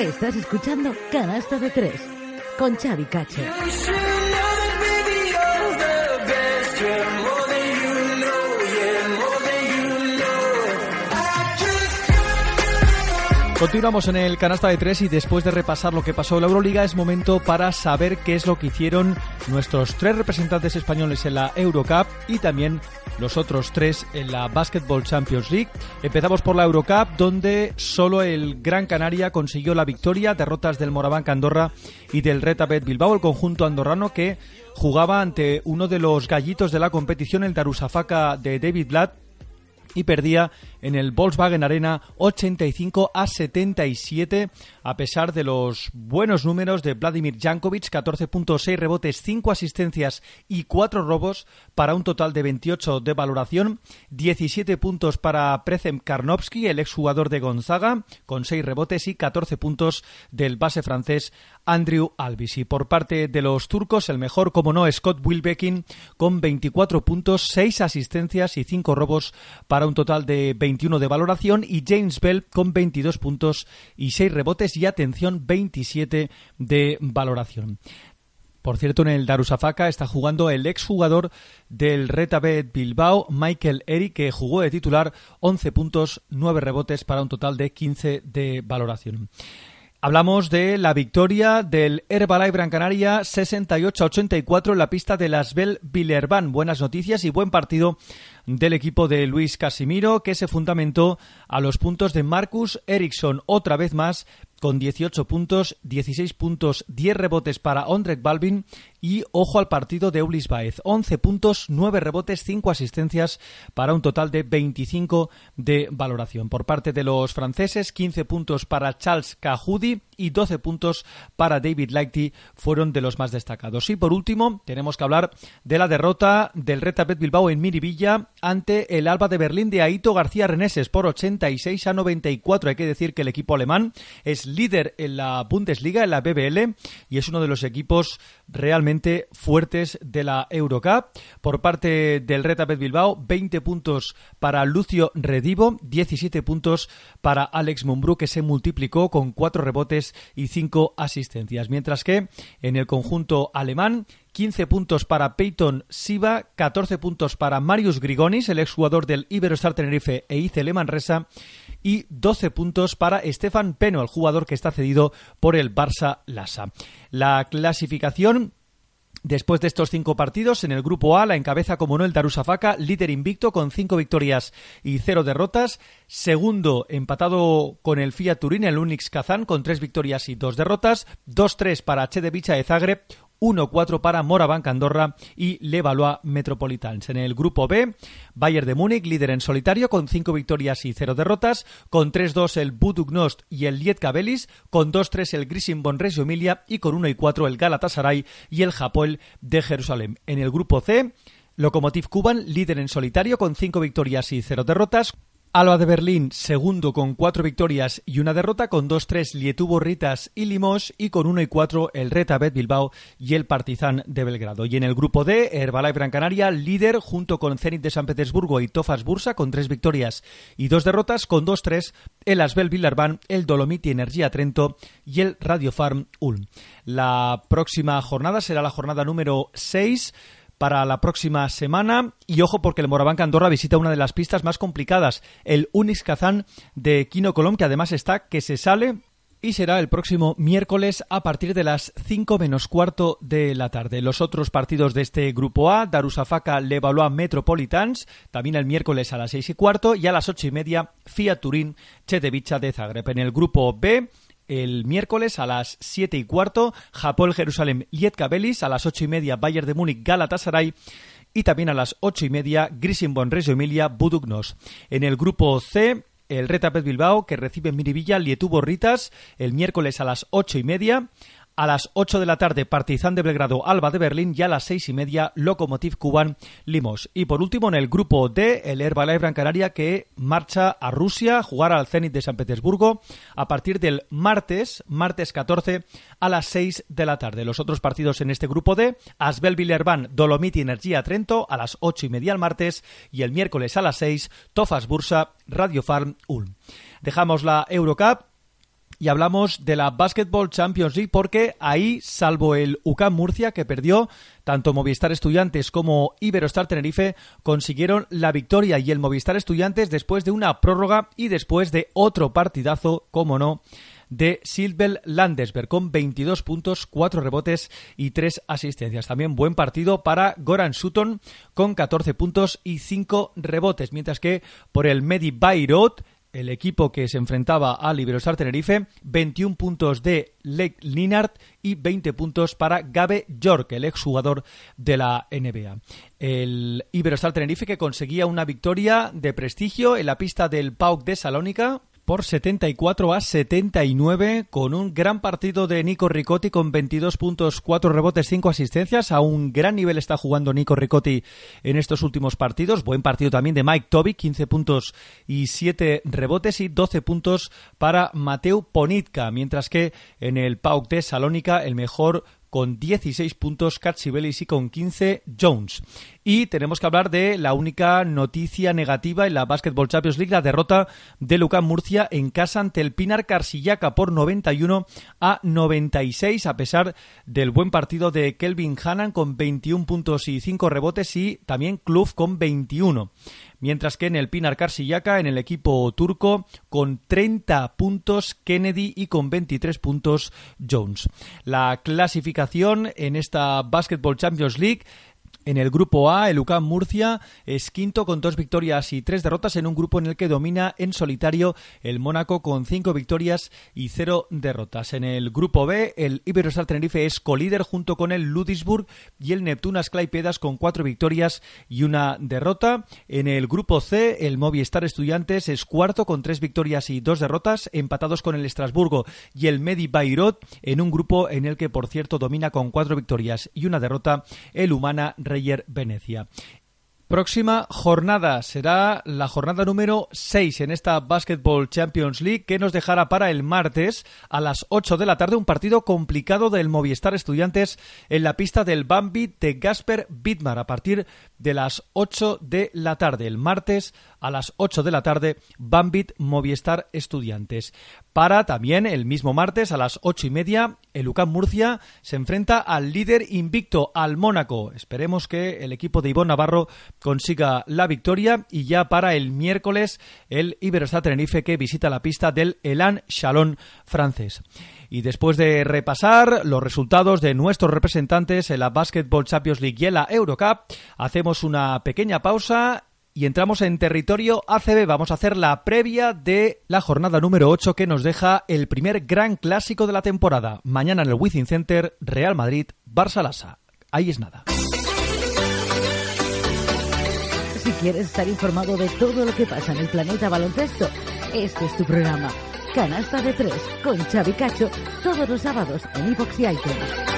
Estás escuchando Canasta de Tres con Xavi Cacho. Continuamos en el canasta de tres y después de repasar lo que pasó en la Euroliga es momento para saber qué es lo que hicieron nuestros tres representantes españoles en la Eurocup y también los otros tres en la Basketball Champions League. Empezamos por la Eurocup donde solo el Gran Canaria consiguió la victoria, derrotas del Moraván Andorra y del Retabet Bilbao, el conjunto andorrano que jugaba ante uno de los gallitos de la competición, el Darusafaka de David Blatt y perdía en el Volkswagen Arena 85 a 77 a pesar de los buenos números de Vladimir Jankovic, 14.6 rebotes, 5 asistencias y 4 robos para un total de 28 de valoración, 17 puntos para Prezem Karnovsky, el exjugador de Gonzaga, con 6 rebotes y 14 puntos del base francés Andrew Alvis. Y por parte de los turcos, el mejor, como no, Scott Wilbekin, con 24 puntos, 6 asistencias y 5 robos para un total de 21 de valoración, y James Bell con 22 puntos y 6 rebotes y atención 27 de valoración. Por cierto, en el Darusafaka está jugando el exjugador del Retabet Bilbao, Michael Eric, que jugó de titular 11 puntos, 9 rebotes para un total de 15 de valoración. Hablamos de la victoria del Herbalife Gran Canaria 68-84 en la pista de Las Bell Villerban. Buenas noticias y buen partido del equipo de Luis Casimiro que se fundamentó a los puntos de Marcus Eriksson otra vez más con 18 puntos, 16 puntos, 10 rebotes para Ondrek Balvin y ojo al partido de Ulis Baez, 11 puntos, 9 rebotes, 5 asistencias para un total de 25 de valoración. Por parte de los franceses, 15 puntos para Charles Cahudi y 12 puntos para David Lighty fueron de los más destacados. Y por último, tenemos que hablar de la derrota del Retabet Bilbao en Miribilla ante el Alba de Berlín de Aito García Reneses por 86 a 94. Hay que decir que el equipo alemán es líder en la Bundesliga, en la BBL, y es uno de los equipos realmente fuertes de la Eurocup. Por parte del Retabet Bilbao, 20 puntos para Lucio Redivo, 17 puntos para Alex Mumbrú, que se multiplicó con 4 rebotes y 5 asistencias. Mientras que en el conjunto alemán, 15 puntos para Peyton Siva, 14 puntos para Marius Grigonis, el exjugador del Iberostar Tenerife e Ice Manresa, y 12 puntos para Estefan Peno, el jugador que está cedido por el Barça Lassa. La clasificación Después de estos cinco partidos, en el grupo A la encabeza como no el Darusafaka, líder invicto con cinco victorias y cero derrotas. Segundo, empatado con el Fiat Turín, el Unix Kazán, con tres victorias y dos derrotas. 2-3 para Chedevicha de Zagreb. 1-4 para Morabanc Andorra y Levallois Metropolitans. En el grupo B, Bayern de Múnich, líder en solitario, con 5 victorias y 0 derrotas, con 3-2 el Budugnost y el Lietka Belis, con 2-3 el Grisimbon Reggio Emilia y con 1-4 el Galatasaray y el Japol de Jerusalén. En el grupo C, Lokomotiv Kuban, líder en solitario, con 5 victorias y 0 derrotas, Alba de Berlín, segundo con cuatro victorias y una derrota, con 2-3 Lietuvo Ritas y Limos y con 1 y 4 el Retabet Bilbao y el Partizan de Belgrado. Y en el grupo D, Herbalife Gran Canaria, líder junto con Zenit de San Petersburgo y Tofas Bursa con tres victorias y dos derrotas, con 2-3 el Asbel Villarban, el Dolomiti Energía Trento y el Radio Farm Ulm. La próxima jornada será la jornada número 6 para la próxima semana. Y ojo porque el Moraván Andorra visita una de las pistas más complicadas, el Unix Kazán de Kino Colom, que además está que se sale y será el próximo miércoles a partir de las 5 menos cuarto de la tarde. Los otros partidos de este grupo A, Darusafaka Levallois Metropolitans, también el miércoles a las 6 y cuarto y a las 8 y media Fiat Turín Chetevicha de Zagreb. En el grupo B, el miércoles a las 7 y cuarto, Japón Jerusalén Lietka Belis, a las 8 y media Bayern de Múnich Galatasaray y también a las 8 y media Grisinbon Reggio Emilia Budugnos. En el grupo C, el Retapet Bilbao, que recibe en Miribilla Lietubo Ritas el miércoles a las ocho y media. A las 8 de la tarde, Partizan de Belgrado, Alba de Berlín y a las seis y media, Lokomotiv Cuban, Limos. Y por último, en el grupo D, el Herbalife Gran Canaria que marcha a Rusia a jugar al Zenit de San Petersburgo a partir del martes, martes 14, a las 6 de la tarde. Los otros partidos en este grupo D, Asbel Villerban, Dolomiti Energía Trento a las ocho y media el martes y el miércoles a las 6, Tofas Bursa, Radio Farm Ulm. Dejamos la Eurocup y hablamos de la Basketball Champions League porque ahí, salvo el UCAM Murcia que perdió, tanto Movistar Estudiantes como Iberostar Tenerife consiguieron la victoria y el Movistar Estudiantes después de una prórroga y después de otro partidazo, como no, de Silvel Landesberg con 22 puntos, 4 rebotes y 3 asistencias. También buen partido para Goran Sutton con 14 puntos y 5 rebotes, mientras que por el Medi Bayreuth el equipo que se enfrentaba al Iberostar Tenerife, 21 puntos de Lake Linard y 20 puntos para Gabe York, el exjugador de la NBA. El Iberostar Tenerife que conseguía una victoria de prestigio en la pista del PAOK de Salónica por 74 a 79 con un gran partido de Nico Ricotti con 22 puntos, 4 rebotes, 5 asistencias. A un gran nivel está jugando Nico Ricotti en estos últimos partidos. Buen partido también de Mike Toby, 15 puntos y 7 rebotes y 12 puntos para Mateo Ponitka, mientras que en el PAOK de Salónica el mejor con 16 puntos Katsibelis y con 15 Jones. Y tenemos que hablar de la única noticia negativa en la Basketball Champions League, la derrota de Lucas Murcia en casa ante el Pinar Carsillaca por 91 a 96, a pesar del buen partido de Kelvin Hannan con 21 puntos y 5 rebotes y también Kluf con 21 mientras que en el Pinar Carsillaca, en el equipo turco, con 30 puntos Kennedy y con 23 puntos Jones. La clasificación en esta Basketball Champions League en el grupo A, el UCAM Murcia es quinto con dos victorias y tres derrotas en un grupo en el que domina en solitario el Mónaco con cinco victorias y cero derrotas. En el grupo B, el Iberostar Tenerife es colíder junto con el Ludisburg y el Neptunas Claipedas con cuatro victorias y una derrota. En el grupo C, el Movistar Estudiantes es cuarto con tres victorias y dos derrotas, empatados con el Estrasburgo y el Medi Bayrot en un grupo en el que, por cierto, domina con cuatro victorias y una derrota el Humana Reyer Venecia. Próxima jornada será la jornada número 6 en esta Basketball Champions League que nos dejará para el martes a las 8 de la tarde un partido complicado del Movistar Estudiantes en la pista del Bambi de Gasper Bitmar a partir de las 8 de la tarde. El martes a las 8 de la tarde, Bambit Movistar Estudiantes. Para también el mismo martes a las 8 y media, el UCAM Murcia se enfrenta al líder invicto, al Mónaco. Esperemos que el equipo de Ivonne Navarro consiga la victoria y ya para el miércoles el Iberostar Tenerife que visita la pista del Elan Chalon francés. Y después de repasar los resultados de nuestros representantes en la Basketball Champions League y en la Eurocup, hacemos una pequeña pausa y entramos en territorio ACB. Vamos a hacer la previa de la jornada número 8 que nos deja el primer gran clásico de la temporada. Mañana en el Wizzing Center, Real Madrid, Barça Lassa. Ahí es nada. Si quieres estar informado de todo lo que pasa en el planeta baloncesto, este es tu programa. Canasta de tres con Xavi Cacho todos los sábados en iVox y iTunes.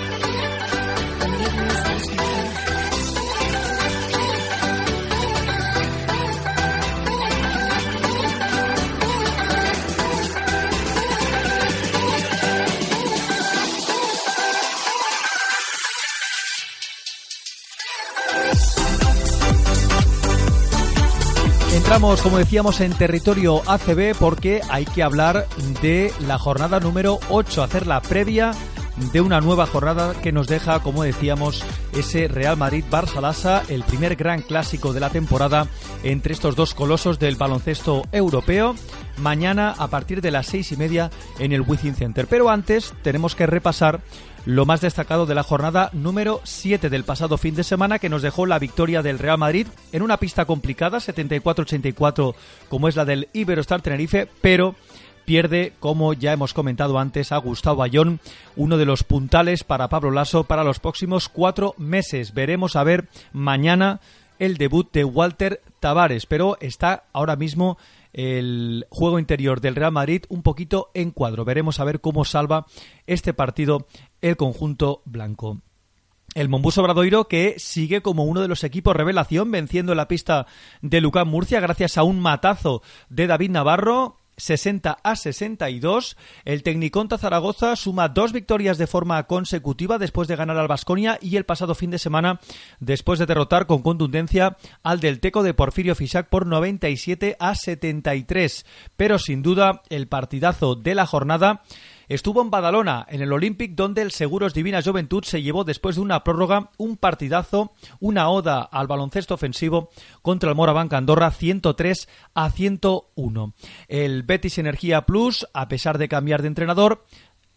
Entramos, como decíamos, en territorio ACB porque hay que hablar de la jornada número 8, hacer la previa de una nueva jornada que nos deja, como decíamos, ese Real Madrid-Barça-Lassa, el primer gran clásico de la temporada entre estos dos colosos del baloncesto europeo. Mañana a partir de las seis y media en el Wizzing Center. Pero antes tenemos que repasar lo más destacado de la jornada número 7 del pasado fin de semana que nos dejó la victoria del Real Madrid en una pista complicada, 74-84 como es la del Iberostar Tenerife, pero pierde, como ya hemos comentado antes, a Gustavo Bayón, uno de los puntales para Pablo Lasso para los próximos cuatro meses. Veremos a ver mañana el debut de Walter Tavares, pero está ahora mismo el juego interior del Real Madrid un poquito en cuadro. Veremos a ver cómo salva este partido el conjunto blanco. El Mombus Obradoiro que sigue como uno de los equipos revelación venciendo la pista de Lucán Murcia gracias a un matazo de David Navarro 60 a 62. El Tecniconta Zaragoza suma dos victorias de forma consecutiva después de ganar al Basconia y el pasado fin de semana después de derrotar con contundencia al del Teco de Porfirio Fisac por 97 a 73. Pero sin duda el partidazo de la jornada Estuvo en Badalona, en el Olympic, donde el Seguros Divina Juventud se llevó después de una prórroga un partidazo, una oda al baloncesto ofensivo contra el Morabanc Andorra 103 a 101. El Betis Energía Plus, a pesar de cambiar de entrenador,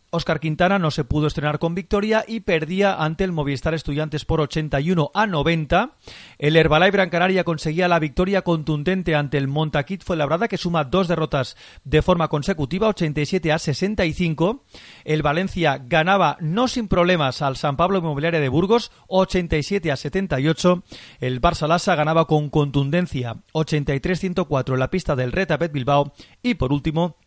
Oscar Quintana no se pudo estrenar con victoria y perdía ante el Movistar Estudiantes por 81 a 90. El Herbalife Gran Canaria conseguía la victoria contundente ante el Montaquit Labrada que suma dos derrotas de forma consecutiva, 87 a 65. El Valencia ganaba no sin problemas al San Pablo Inmobiliaria de Burgos, 87 a 78. El Barça Lassa ganaba con contundencia, 83-104 en la pista del Retabet Bilbao. Y por último,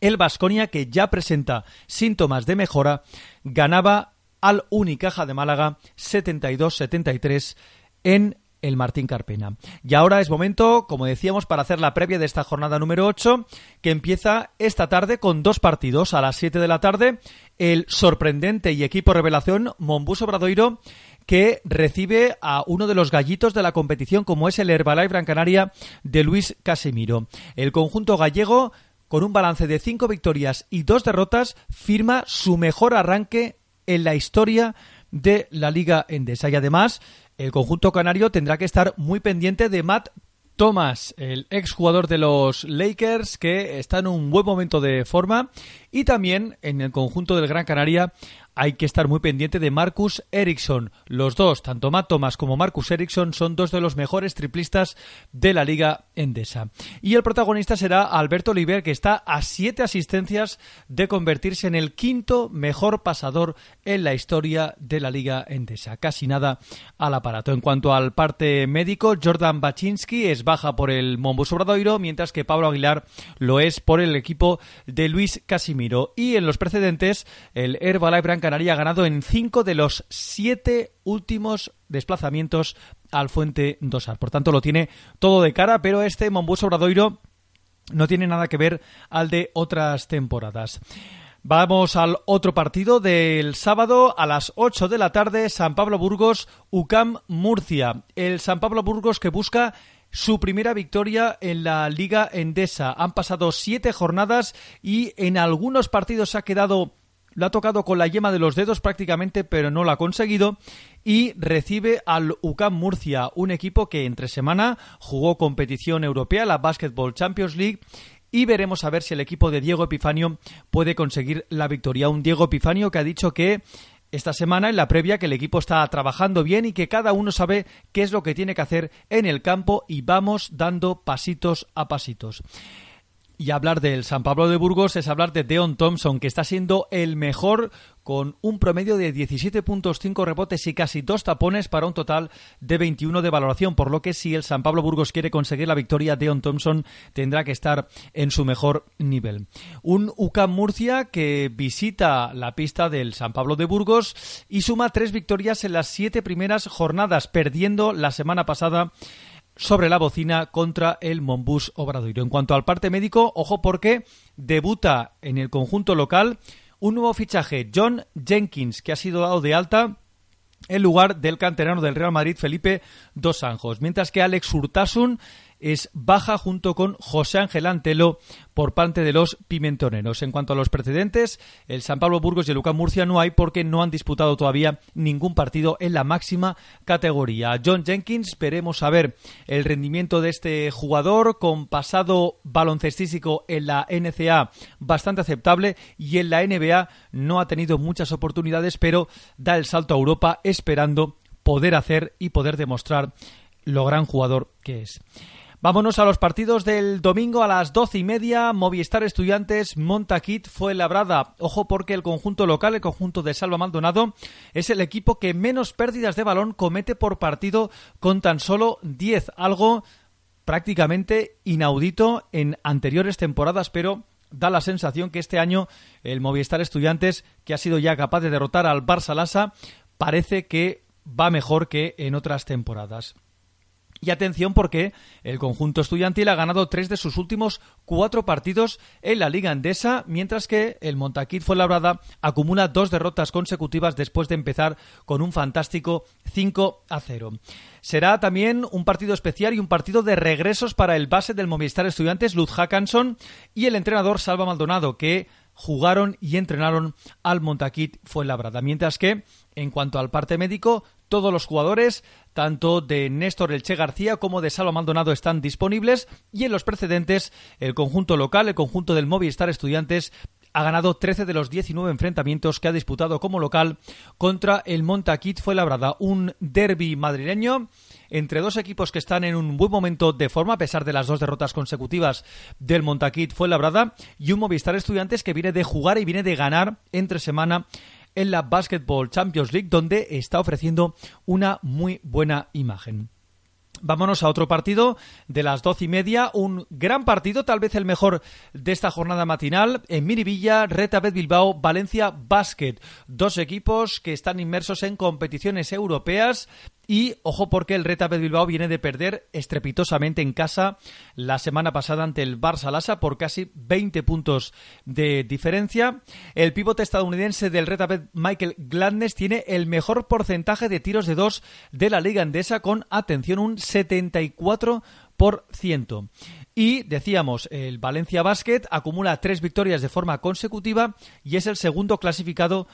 el Vasconia, que ya presenta síntomas de mejora, ganaba al Unicaja de Málaga 72-73 en el Martín Carpena. Y ahora es momento, como decíamos, para hacer la previa de esta jornada número 8, que empieza esta tarde con dos partidos. A las 7 de la tarde, el sorprendente y equipo revelación Monbus Obradoiro, que recibe a uno de los gallitos de la competición, como es el Herbalife Gran Canaria de Luis Casemiro. El conjunto gallego con un balance de cinco victorias y dos derrotas, firma su mejor arranque en la historia de la Liga Endesa. Y además, el conjunto canario tendrá que estar muy pendiente de Matt Thomas, el exjugador de los Lakers, que está en un buen momento de forma. Y también en el conjunto del Gran Canaria hay que estar muy pendiente de Marcus Ericsson. Los dos, tanto Matt Thomas como Marcus Ericsson, son dos de los mejores triplistas de la Liga Endesa. Y el protagonista será Alberto Oliver, que está a siete asistencias de convertirse en el quinto mejor pasador en la historia de la Liga Endesa. Casi nada al aparato. En cuanto al parte médico, Jordan Baczynski es baja por el Mombo Sobradoiro, mientras que Pablo Aguilar lo es por el equipo de Luis Casimiro. Y en los precedentes, el Herbalife Branca Ganado en cinco de los siete últimos desplazamientos al Fuente Dosar. Por tanto, lo tiene todo de cara, pero este Monbus Obradoiro no tiene nada que ver al de otras temporadas. Vamos al otro partido del sábado a las 8 de la tarde, San Pablo Burgos, UCAM Murcia. El San Pablo Burgos que busca su primera victoria en la Liga Endesa. Han pasado siete jornadas y en algunos partidos ha quedado lo ha tocado con la yema de los dedos prácticamente, pero no lo ha conseguido. Y recibe al UCAM Murcia, un equipo que entre semana jugó competición europea, la Basketball Champions League. Y veremos a ver si el equipo de Diego Epifanio puede conseguir la victoria. Un Diego Epifanio que ha dicho que esta semana en la previa que el equipo está trabajando bien y que cada uno sabe qué es lo que tiene que hacer en el campo y vamos dando pasitos a pasitos. Y hablar del San Pablo de Burgos es hablar de Deon Thompson, que está siendo el mejor con un promedio de 17.5 rebotes y casi dos tapones para un total de 21 de valoración, por lo que si el San Pablo Burgos quiere conseguir la victoria, Deon Thompson tendrá que estar en su mejor nivel. Un UCAM Murcia que visita la pista del San Pablo de Burgos y suma tres victorias en las siete primeras jornadas, perdiendo la semana pasada sobre la bocina contra el Monbus Obradoiro. En cuanto al parte médico, ojo porque debuta en el conjunto local un nuevo fichaje, John Jenkins, que ha sido dado de alta en lugar del canterano del Real Madrid, Felipe Dos Anjos. Mientras que Alex Urtasun es baja junto con José Ángel Antelo por parte de los pimentoneros. En cuanto a los precedentes, el San Pablo Burgos y el Lucas Murcia no hay porque no han disputado todavía ningún partido en la máxima categoría. John Jenkins, veremos a ver el rendimiento de este jugador con pasado baloncestístico en la NCA bastante aceptable y en la NBA no ha tenido muchas oportunidades, pero da el salto a Europa esperando poder hacer y poder demostrar lo gran jugador que es. Vámonos a los partidos del domingo a las doce y media. Movistar Estudiantes, Montaquit fue labrada. Ojo porque el conjunto local, el conjunto de Salva Maldonado, es el equipo que menos pérdidas de balón comete por partido con tan solo 10. Algo prácticamente inaudito en anteriores temporadas, pero da la sensación que este año el Movistar Estudiantes, que ha sido ya capaz de derrotar al Barça Lassa, parece que va mejor que en otras temporadas. Y atención porque el conjunto estudiantil ha ganado tres de sus últimos cuatro partidos en la Liga Endesa, mientras que el Montaquit Fuenlabrada acumula dos derrotas consecutivas después de empezar con un fantástico 5 a 0. Será también un partido especial y un partido de regresos para el base del Movistar Estudiantes, Luz Hackanson, y el entrenador Salva Maldonado, que jugaron y entrenaron al Montaquit Fuenlabrada. Mientras que, en cuanto al parte médico, todos los jugadores, tanto de Néstor Elche García como de Salva Maldonado, están disponibles. Y en los precedentes el conjunto local, el conjunto del Movistar Estudiantes, ha ganado 13 de los 19 enfrentamientos que ha disputado como local contra el Montaquit Fuenlabrada, un derby madrileño entre dos equipos que están en un buen momento de forma, a pesar de las dos derrotas consecutivas del Montaquit Fuenlabrada, y un Movistar Estudiantes que viene de jugar y viene de ganar entre semana en la Basketball Champions League, donde está ofreciendo una muy buena imagen. Vámonos a otro partido de las doce y media, un gran partido, tal vez el mejor de esta jornada matinal, en Miribilla, Retabet Bilbao, Valencia Basket. Dos equipos que están inmersos en competiciones europeas y ojo porque el Reta Bilbao viene de perder estrepitosamente en casa la semana pasada ante el Barça Lassa por casi 20 puntos de diferencia. El pivote estadounidense del Reta Michael Gladness tiene el mejor porcentaje de tiros de dos de la liga andesa con, atención, un 74%. Y decíamos, el Valencia Basket acumula tres victorias de forma consecutiva y es el segundo clasificado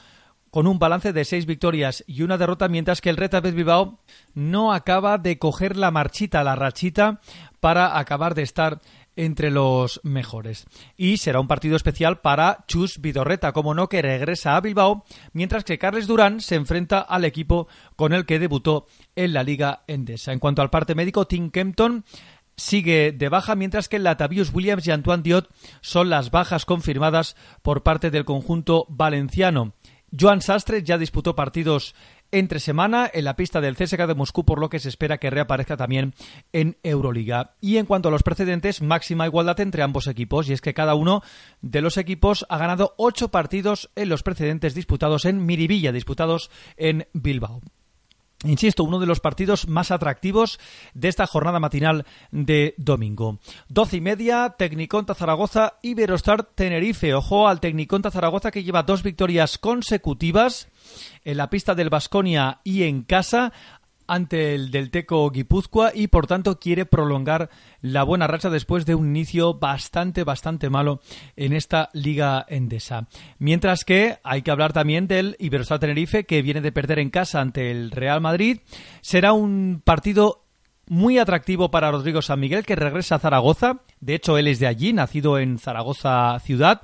con un balance de seis victorias y una derrota, mientras que el Reta Bilbao no acaba de coger la marchita, la rachita, para acabar de estar entre los mejores. Y será un partido especial para Chus Vidorreta, como no, que regresa a Bilbao, mientras que Carles Durán se enfrenta al equipo con el que debutó en la Liga Endesa. En cuanto al parte médico, Tim Kempton sigue de baja, mientras que Latavius Williams y Antoine Diot son las bajas confirmadas por parte del conjunto valenciano. Joan Sastre ya disputó partidos entre semana en la pista del CSK de Moscú, por lo que se espera que reaparezca también en Euroliga. Y en cuanto a los precedentes, máxima igualdad entre ambos equipos, y es que cada uno de los equipos ha ganado ocho partidos en los precedentes disputados en Miribilla, disputados en Bilbao. Insisto, uno de los partidos más atractivos de esta jornada matinal de domingo. Doce y media, Tecniconta Zaragoza, Iberostar Tenerife. Ojo al Tecniconta Zaragoza que lleva dos victorias consecutivas en la pista del Basconia y en casa ante el del Teco Guipúzcoa y por tanto quiere prolongar la buena racha después de un inicio bastante, bastante malo en esta Liga Endesa. Mientras que hay que hablar también del Iberostar Tenerife que viene de perder en casa ante el Real Madrid. Será un partido muy atractivo para Rodrigo San Miguel que regresa a Zaragoza. De hecho, él es de allí, nacido en Zaragoza ciudad.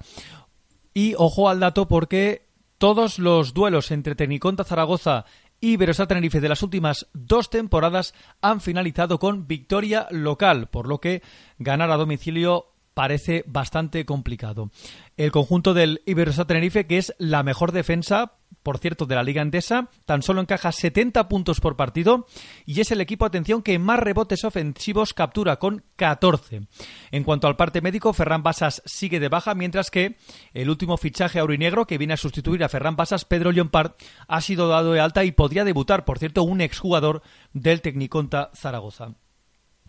Y ojo al dato porque todos los duelos entre Tecniconta Zaragoza y Tenerife de las últimas dos temporadas han finalizado con victoria local, por lo que ganar a domicilio parece bastante complicado. El conjunto del Iberostar Tenerife, que es la mejor defensa, por cierto, de la Liga Endesa, tan solo encaja 70 puntos por partido y es el equipo, atención, que más rebotes ofensivos captura con 14. En cuanto al parte médico, Ferran Basas sigue de baja, mientras que el último fichaje aurinegro que viene a sustituir a Ferran Basas, Pedro Llompard, ha sido dado de alta y podría debutar, por cierto, un exjugador del Tecniconta Zaragoza.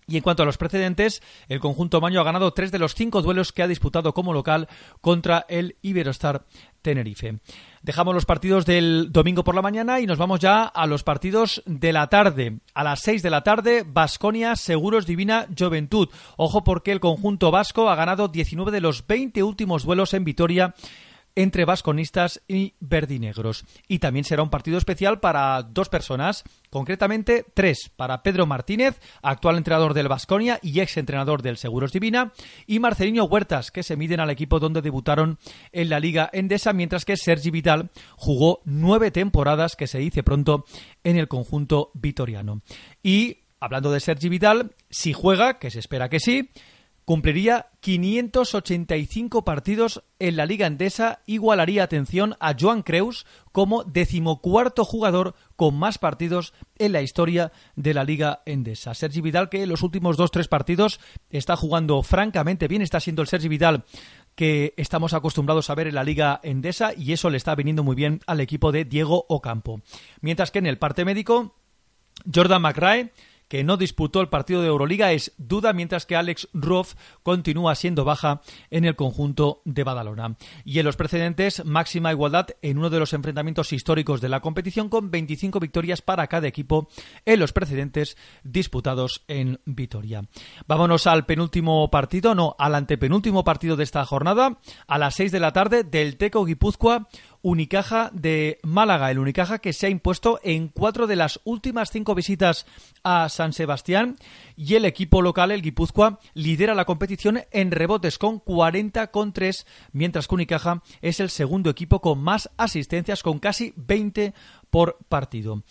Y en cuanto a los precedentes, el conjunto Maño ha ganado tres de los cinco duelos que ha disputado como local contra el Iberostar Tenerife. Dejamos los partidos del domingo por la mañana y nos vamos ya a los partidos de la tarde. A las seis de la tarde, Basconia Seguros Divina Juventud. Ojo porque el conjunto vasco ha ganado 19 de los 20 últimos duelos en Vitoria entre vasconistas y verdinegros. Y también será un partido especial para dos personas, concretamente tres, para Pedro Martínez, actual entrenador del Vasconia y ex entrenador del Seguros Divina, y Marcelino Huertas, que se miden al equipo donde debutaron en la Liga Endesa, mientras que Sergi Vidal jugó nueve temporadas, que se dice pronto, en el conjunto vitoriano. Y hablando de Sergi Vidal, si juega, que se espera que sí, cumpliría 585 partidos en la Liga Endesa, igualaría atención a Joan Creus como decimocuarto jugador con más partidos en la historia de la Liga Endesa. Sergi Vidal que en los últimos dos tres partidos está jugando francamente bien, está siendo el Sergi Vidal que estamos acostumbrados a ver en la Liga Endesa y eso le está viniendo muy bien al equipo de Diego Ocampo. Mientras que en el parte médico, Jordan McRae que no disputó el partido de Euroliga es duda, mientras que Alex Ruoff continúa siendo baja en el conjunto de Badalona. Y en los precedentes, máxima igualdad en uno de los enfrentamientos históricos de la competición, con 25 victorias para cada equipo en los precedentes disputados en Vitoria. Vámonos al penúltimo partido, no, al antepenúltimo partido de esta jornada, a las 6 de la tarde del Teco Guipúzcoa Unicaja de Málaga, el Unicaja que se ha impuesto en cuatro de las últimas cinco visitas a San Sebastián y el equipo local, el Guipúzcoa, lidera la competición en rebotes con 40 con 3, mientras que Unicaja es el segundo equipo con más asistencias con casi 20 por partido.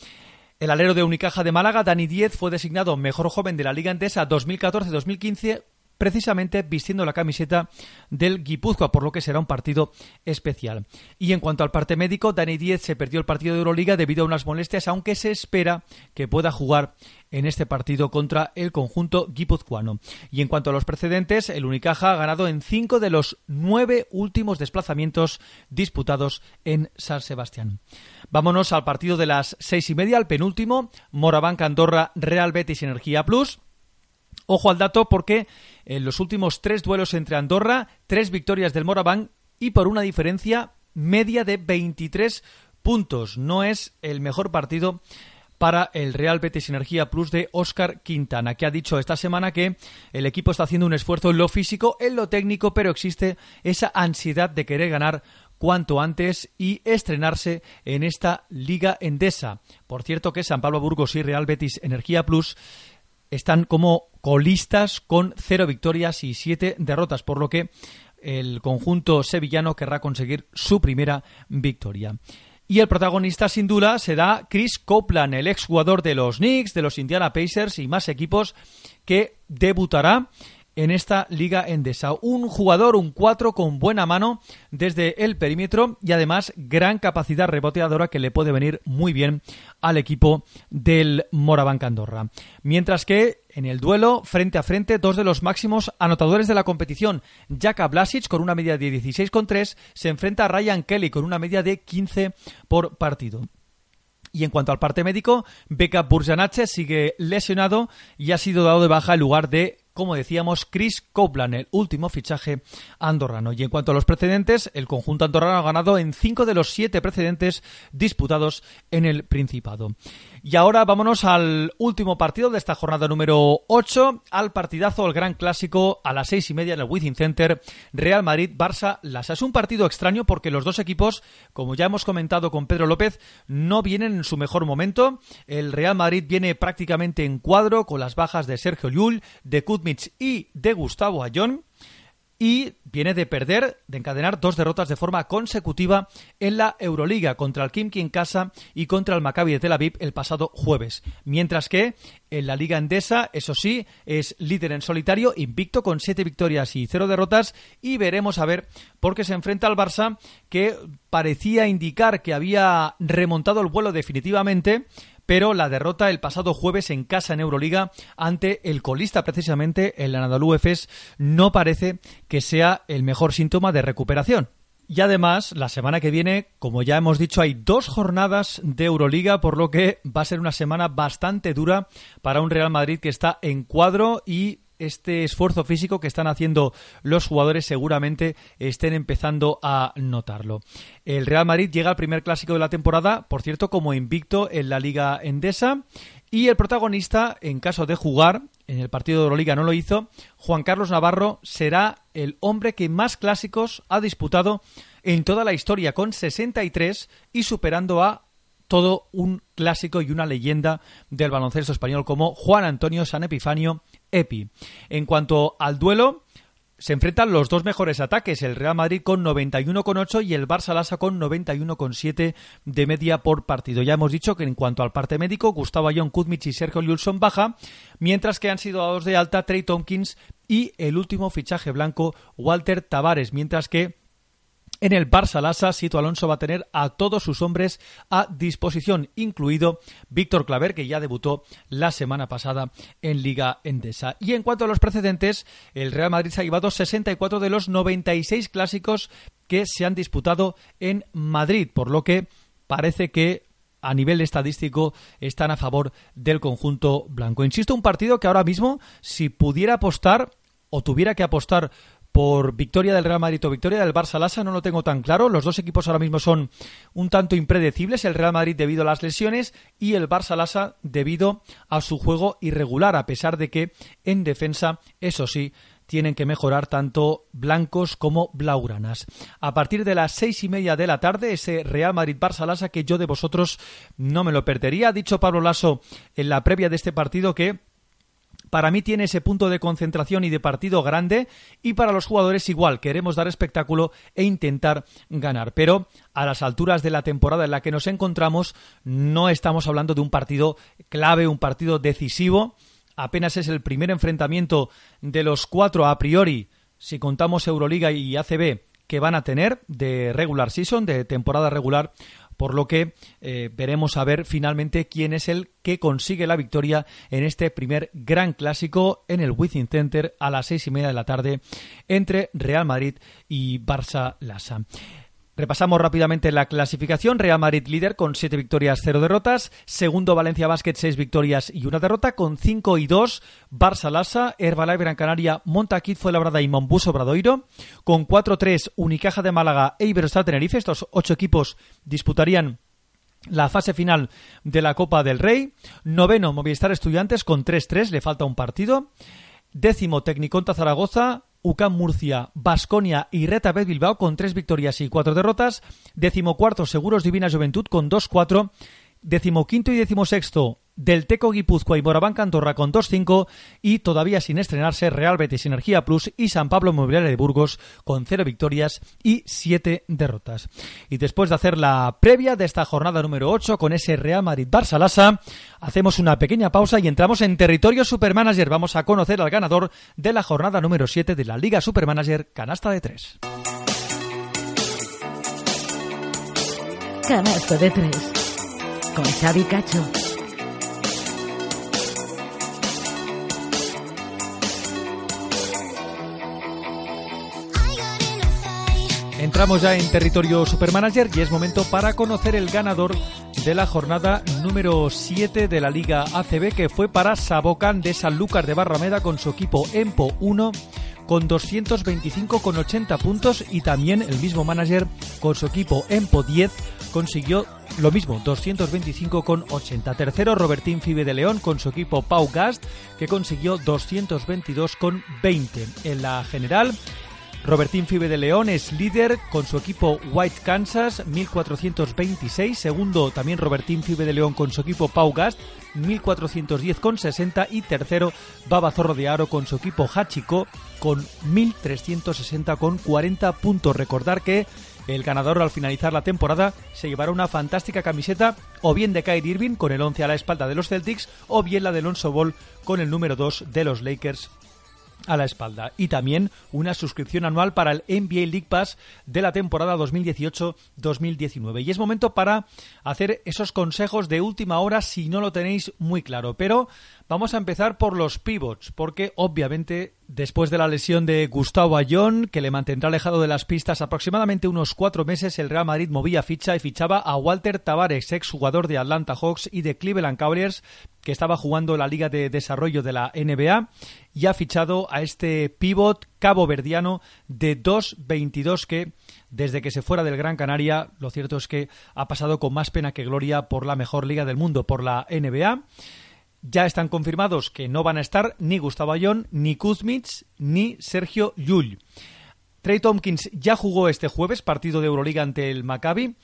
El alero de Unicaja de Málaga, Dani Diez, fue designado mejor joven de la Liga Endesa 2014-2015 precisamente vistiendo la camiseta del Guipúzcoa, por lo que será un partido especial. Y en cuanto al parte médico, Dani Díez se perdió el partido de Euroliga debido a unas molestias, aunque se espera que pueda jugar en este partido contra el conjunto guipuzcoano. Y en cuanto a los precedentes, el Unicaja ha ganado en cinco de los nueve últimos desplazamientos disputados en San Sebastián. Vámonos al partido de las seis y media, al penúltimo, Morabanca Andorra Real Betis Energía Plus. Ojo al dato porque en los últimos tres duelos entre Andorra, tres victorias del Moraván y por una diferencia media de 23 puntos. No es el mejor partido para el Real Betis Energía Plus de Óscar Quintana, que ha dicho esta semana que el equipo está haciendo un esfuerzo en lo físico, en lo técnico, pero existe esa ansiedad de querer ganar cuanto antes y estrenarse en esta Liga Endesa. Por cierto que San Pablo Burgos y Real Betis Energía Plus están como colistas con cero victorias y siete derrotas, por lo que el conjunto sevillano querrá conseguir su primera victoria. Y el protagonista, sin duda, será Chris Copeland, el exjugador de los Knicks, de los Indiana Pacers y más equipos, que debutará en esta liga endesa. Un jugador, un 4 con buena mano desde el perímetro y además gran capacidad reboteadora que le puede venir muy bien al equipo del Morabanca Andorra. Mientras que en el duelo, frente a frente, dos de los máximos anotadores de la competición. Jaka Blasic, con una media de 16,3, se enfrenta a Ryan Kelly, con una media de 15 por partido. Y en cuanto al parte médico, Becca Burjanache sigue lesionado y ha sido dado de baja en lugar de como decíamos, Chris Copeland, el último fichaje andorrano. Y en cuanto a los precedentes, el conjunto andorrano ha ganado en cinco de los siete precedentes disputados en el Principado. Y ahora vámonos al último partido de esta jornada número 8, al partidazo, al gran clásico, a las seis y media en el Wizzing Center, Real Madrid-Barça. Lasa. Es un partido extraño porque los dos equipos, como ya hemos comentado con Pedro López, no vienen en su mejor momento. El Real Madrid viene prácticamente en cuadro con las bajas de Sergio Llull, de Kutmich y de Gustavo Ayón y viene de perder, de encadenar dos derrotas de forma consecutiva en la Euroliga contra el Kimki en casa y contra el Maccabi de Tel Aviv el pasado jueves. Mientras que en la Liga Endesa, eso sí, es líder en solitario, invicto con siete victorias y cero derrotas y veremos a ver por qué se enfrenta al Barça que parecía indicar que había remontado el vuelo definitivamente pero la derrota el pasado jueves en casa en Euroliga ante el colista precisamente el Anadolu Efes no parece que sea el mejor síntoma de recuperación. Y además, la semana que viene, como ya hemos dicho, hay dos jornadas de Euroliga, por lo que va a ser una semana bastante dura para un Real Madrid que está en cuadro y este esfuerzo físico que están haciendo los jugadores seguramente estén empezando a notarlo. El Real Madrid llega al primer clásico de la temporada, por cierto, como invicto en la Liga Endesa. Y el protagonista, en caso de jugar, en el partido de Euroliga no lo hizo, Juan Carlos Navarro será el hombre que más clásicos ha disputado en toda la historia, con 63 y superando a todo un clásico y una leyenda del baloncesto español como Juan Antonio San Epifanio Epi. En cuanto al duelo, se enfrentan los dos mejores ataques, el Real Madrid con 91,8 y el Barça Lassa con 91,7 de media por partido. Ya hemos dicho que en cuanto al parte médico, Gustavo Ayón, Kuzmich y Sergio Lulson baja, mientras que han sido dados de alta Trey Tompkins y el último fichaje blanco, Walter Tavares, mientras que en el Barça Lassa, Sito Alonso va a tener a todos sus hombres a disposición, incluido Víctor Claver, que ya debutó la semana pasada en Liga Endesa. Y en cuanto a los precedentes, el Real Madrid se ha llevado 64 de los 96 clásicos que se han disputado en Madrid, por lo que parece que a nivel estadístico están a favor del conjunto blanco. Insisto, un partido que ahora mismo, si pudiera apostar o tuviera que apostar por victoria del Real Madrid o victoria del Barça Lassa no lo tengo tan claro. Los dos equipos ahora mismo son un tanto impredecibles. El Real Madrid debido a las lesiones y el Barça Lassa debido a su juego irregular, a pesar de que en defensa, eso sí, tienen que mejorar tanto blancos como blaugranas. A partir de las seis y media de la tarde, ese Real Madrid-Barça Lassa que yo de vosotros no me lo perdería. Ha dicho Pablo Lasso en la previa de este partido que para mí tiene ese punto de concentración y de partido grande y para los jugadores igual, queremos dar espectáculo e intentar ganar. Pero a las alturas de la temporada en la que nos encontramos no estamos hablando de un partido clave, un partido decisivo. Apenas es el primer enfrentamiento de los cuatro a priori, si contamos Euroliga y ACB, que van a tener de regular season, de temporada regular por lo que eh, veremos a ver finalmente quién es el que consigue la victoria en este primer gran clásico en el Within Center a las seis y media de la tarde entre Real Madrid y Barça Lassa. Repasamos rápidamente la clasificación. Real Madrid líder con 7 victorias, 0 derrotas. Segundo Valencia Basket, 6 victorias y una derrota con 5 y 2. Barça Lassa, Herbalife Gran Canaria, Montaquit Labrada y Mombuso Bradoiro. Con 4-3 Unicaja de Málaga e Iberostar Tenerife. Estos ocho equipos disputarían la fase final de la Copa del Rey. Noveno Movistar Estudiantes con 3-3, le falta un partido. Décimo Tecniconta Zaragoza, UCAM Murcia, Basconia y Reta Bilbao con tres victorias y cuatro derrotas. Decimocuarto Seguros Divina Juventud con 2-4. Decimoquinto y decimosexto del Teco Guipúzcoa y Moraván Cantorra con 2-5 y todavía sin estrenarse Real Betis Energía Plus y San Pablo Mobiliaria de Burgos con 0 victorias y 7 derrotas. Y después de hacer la previa de esta jornada número 8 con ese Real Madrid-Barça Lassa, hacemos una pequeña pausa y entramos en territorio Supermanager. Vamos a conocer al ganador de la jornada número 7 de la Liga Supermanager Canasta de 3. Canasta de 3 con Xavi Cacho. Entramos ya en territorio Supermanager y es momento para conocer el ganador de la jornada número 7 de la Liga ACB que fue para Sabocan de Sanlúcar de Barrameda con su equipo Empo 1 con 225,80 puntos y también el mismo manager con su equipo Empo 10 consiguió lo mismo, 225,80. Tercero, Robertín Fibe de León con su equipo Pau Gast, que consiguió 222,20. En la general, Robertín Fibe de León es líder con su equipo White Kansas, 1426. Segundo, también Robertín Fibe de León con su equipo Pau Gast, 1410,60. Y tercero, Baba Zorro de Aro con su equipo Hachiko, con 1360,40 puntos. Recordar que el ganador al finalizar la temporada se llevará una fantástica camiseta o bien de Kyrie Irving con el 11 a la espalda de los Celtics o bien la de Alonso Ball con el número 2 de los Lakers a la espalda y también una suscripción anual para el NBA League Pass de la temporada 2018-2019. Y es momento para hacer esos consejos de última hora si no lo tenéis muy claro. Pero Vamos a empezar por los pivots, porque obviamente después de la lesión de Gustavo Ayón, que le mantendrá alejado de las pistas aproximadamente unos cuatro meses, el Real Madrid movía ficha y fichaba a Walter Tavares, exjugador de Atlanta Hawks y de Cleveland Cavaliers, que estaba jugando la Liga de Desarrollo de la NBA, y ha fichado a este pivot cabo-verdiano de 2.22 que desde que se fuera del Gran Canaria, lo cierto es que ha pasado con más pena que gloria por la mejor liga del mundo, por la NBA. Ya están confirmados que no van a estar ni Gustavo Ayón, ni Kuzmich, ni Sergio Llull. Trey Tompkins ya jugó este jueves partido de Euroliga ante el Maccabi,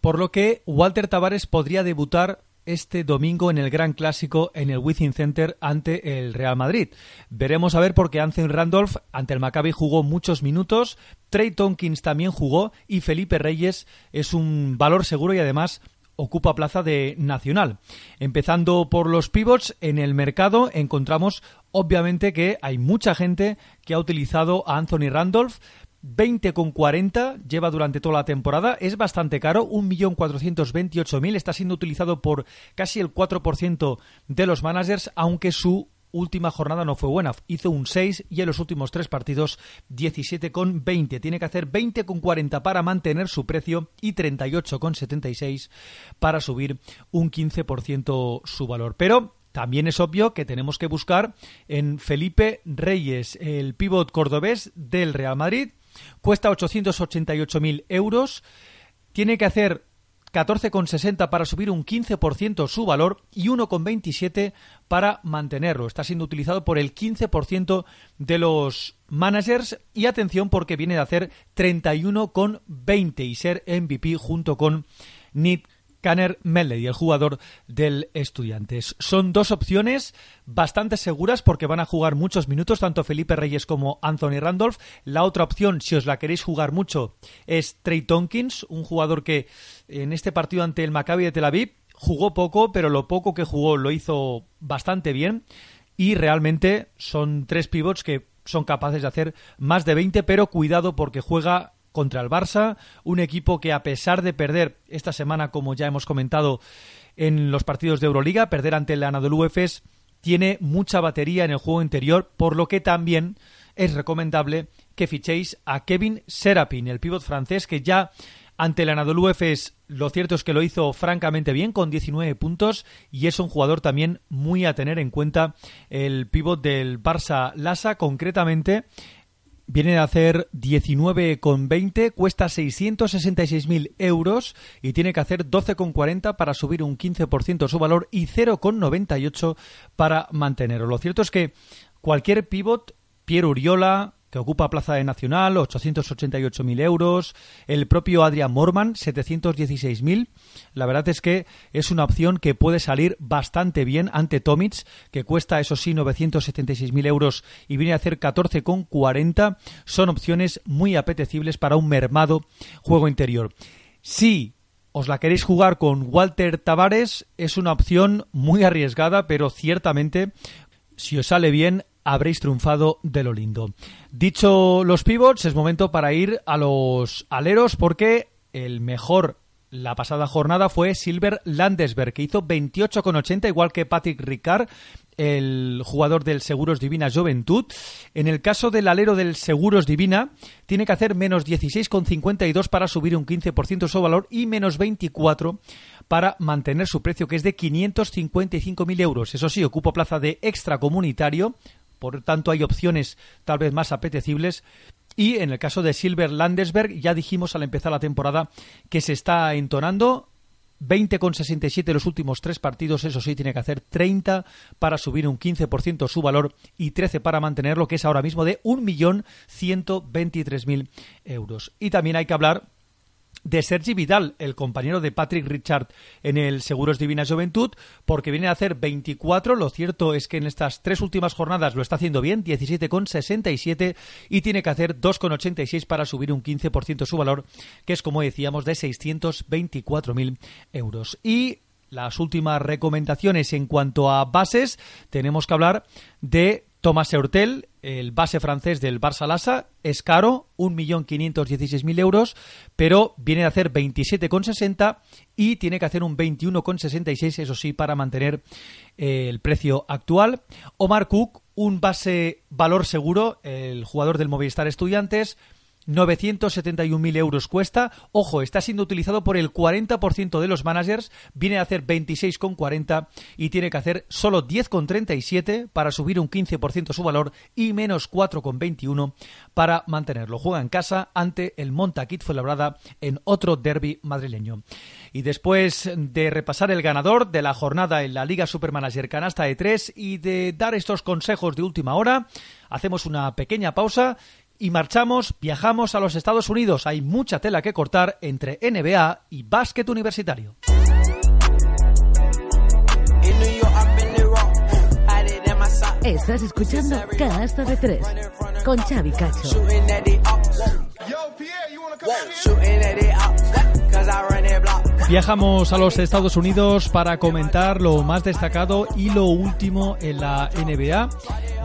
por lo que Walter Tavares podría debutar este domingo en el Gran Clásico en el Within Center ante el Real Madrid. Veremos a ver porque Anthony Randolph ante el Maccabi jugó muchos minutos, Trey Tompkins también jugó y Felipe Reyes es un valor seguro y además ocupa plaza de Nacional. Empezando por los pivots, en el mercado encontramos obviamente que hay mucha gente que ha utilizado a Anthony Randolph. 20,40 lleva durante toda la temporada, es bastante caro, 1.428.000, está siendo utilizado por casi el 4% de los managers, aunque su última jornada no fue buena. Hizo un 6 y en los últimos tres partidos 17,20. Tiene que hacer 20,40 para mantener su precio y 38,76 para subir un 15% su valor. Pero también es obvio que tenemos que buscar en Felipe Reyes, el pívot cordobés del Real Madrid. Cuesta 888.000 euros. Tiene que hacer 14,60 para subir un 15% su valor y 1,27 para mantenerlo. Está siendo utilizado por el 15% de los managers y atención porque viene de hacer 31,20 y ser MVP junto con Nick Kanner Melley, el jugador del Estudiantes. Son dos opciones bastante seguras porque van a jugar muchos minutos, tanto Felipe Reyes como Anthony Randolph. La otra opción, si os la queréis jugar mucho, es Trey Tonkins, un jugador que en este partido ante el Maccabi de Tel Aviv jugó poco, pero lo poco que jugó lo hizo bastante bien. Y realmente son tres pivots que son capaces de hacer más de 20, pero cuidado porque juega contra el Barça, un equipo que a pesar de perder esta semana, como ya hemos comentado en los partidos de Euroliga, perder ante el Anadolu Efes, tiene mucha batería en el juego interior, por lo que también es recomendable que fichéis a Kevin Serapin, el pívot francés que ya ante el Anadolu Efes lo cierto es que lo hizo francamente bien con 19 puntos y es un jugador también muy a tener en cuenta el pívot del Barça Lassa concretamente Viene de hacer 19,20, cuesta 666.000 euros y tiene que hacer 12,40 para subir un 15% su valor y 0,98 para mantenerlo. Lo cierto es que cualquier pivot, Pierre Uriola, que ocupa plaza de Nacional, 888.000 euros. El propio Adrian Morman, 716.000. La verdad es que es una opción que puede salir bastante bien ante Tomic, que cuesta, eso sí, 976.000 euros y viene a hacer 14,40. Son opciones muy apetecibles para un mermado juego interior. Si os la queréis jugar con Walter Tavares, es una opción muy arriesgada, pero ciertamente, si os sale bien, habréis triunfado de lo lindo. Dicho los pivots, es momento para ir a los aleros porque el mejor la pasada jornada fue Silver Landesberg, que hizo 28,80, igual que Patrick Ricard, el jugador del Seguros Divina Juventud. En el caso del alero del Seguros Divina, tiene que hacer menos 16,52 para subir un 15% su valor y menos 24 para mantener su precio, que es de 555.000 euros. Eso sí, ocupa plaza de extracomunitario, por tanto hay opciones tal vez más apetecibles. Y en el caso de Silver Landesberg, ya dijimos al empezar la temporada que se está entonando 20,67 los últimos tres partidos, eso sí, tiene que hacer 30 para subir un 15% su valor y 13 para mantenerlo, que es ahora mismo de 1.123.000 euros. Y también hay que hablar de Sergi Vidal, el compañero de Patrick Richard en el Seguros Divina Juventud, porque viene a hacer 24. Lo cierto es que en estas tres últimas jornadas lo está haciendo bien, 17,67 y tiene que hacer 2,86 para subir un 15% su valor, que es como decíamos de 624.000 euros. Y las últimas recomendaciones en cuanto a bases, tenemos que hablar de Thomas Eurtel, el base francés del Barça Lassa, es caro, 1.516.000 euros, pero viene a hacer 27,60 y tiene que hacer un 21,66, eso sí, para mantener eh, el precio actual. Omar Cook, un base valor seguro, el jugador del Movistar Estudiantes, 971.000 euros cuesta. Ojo, está siendo utilizado por el 40% de los managers, viene a hacer 26,40 y tiene que hacer solo 10,37 para subir un 15% su valor y menos 4,21 para mantenerlo. Juega en casa ante el Montaquit Fuenlabrada en otro derby madrileño. Y después de repasar el ganador de la jornada en la Liga Supermanager Canasta de 3 y de dar estos consejos de última hora, hacemos una pequeña pausa y marchamos, viajamos a los Estados Unidos. Hay mucha tela que cortar entre NBA y básquet universitario. Estás escuchando Canasta de Tres con Xavi Cacho. Viajamos a los Estados Unidos para comentar lo más destacado y lo último en la NBA,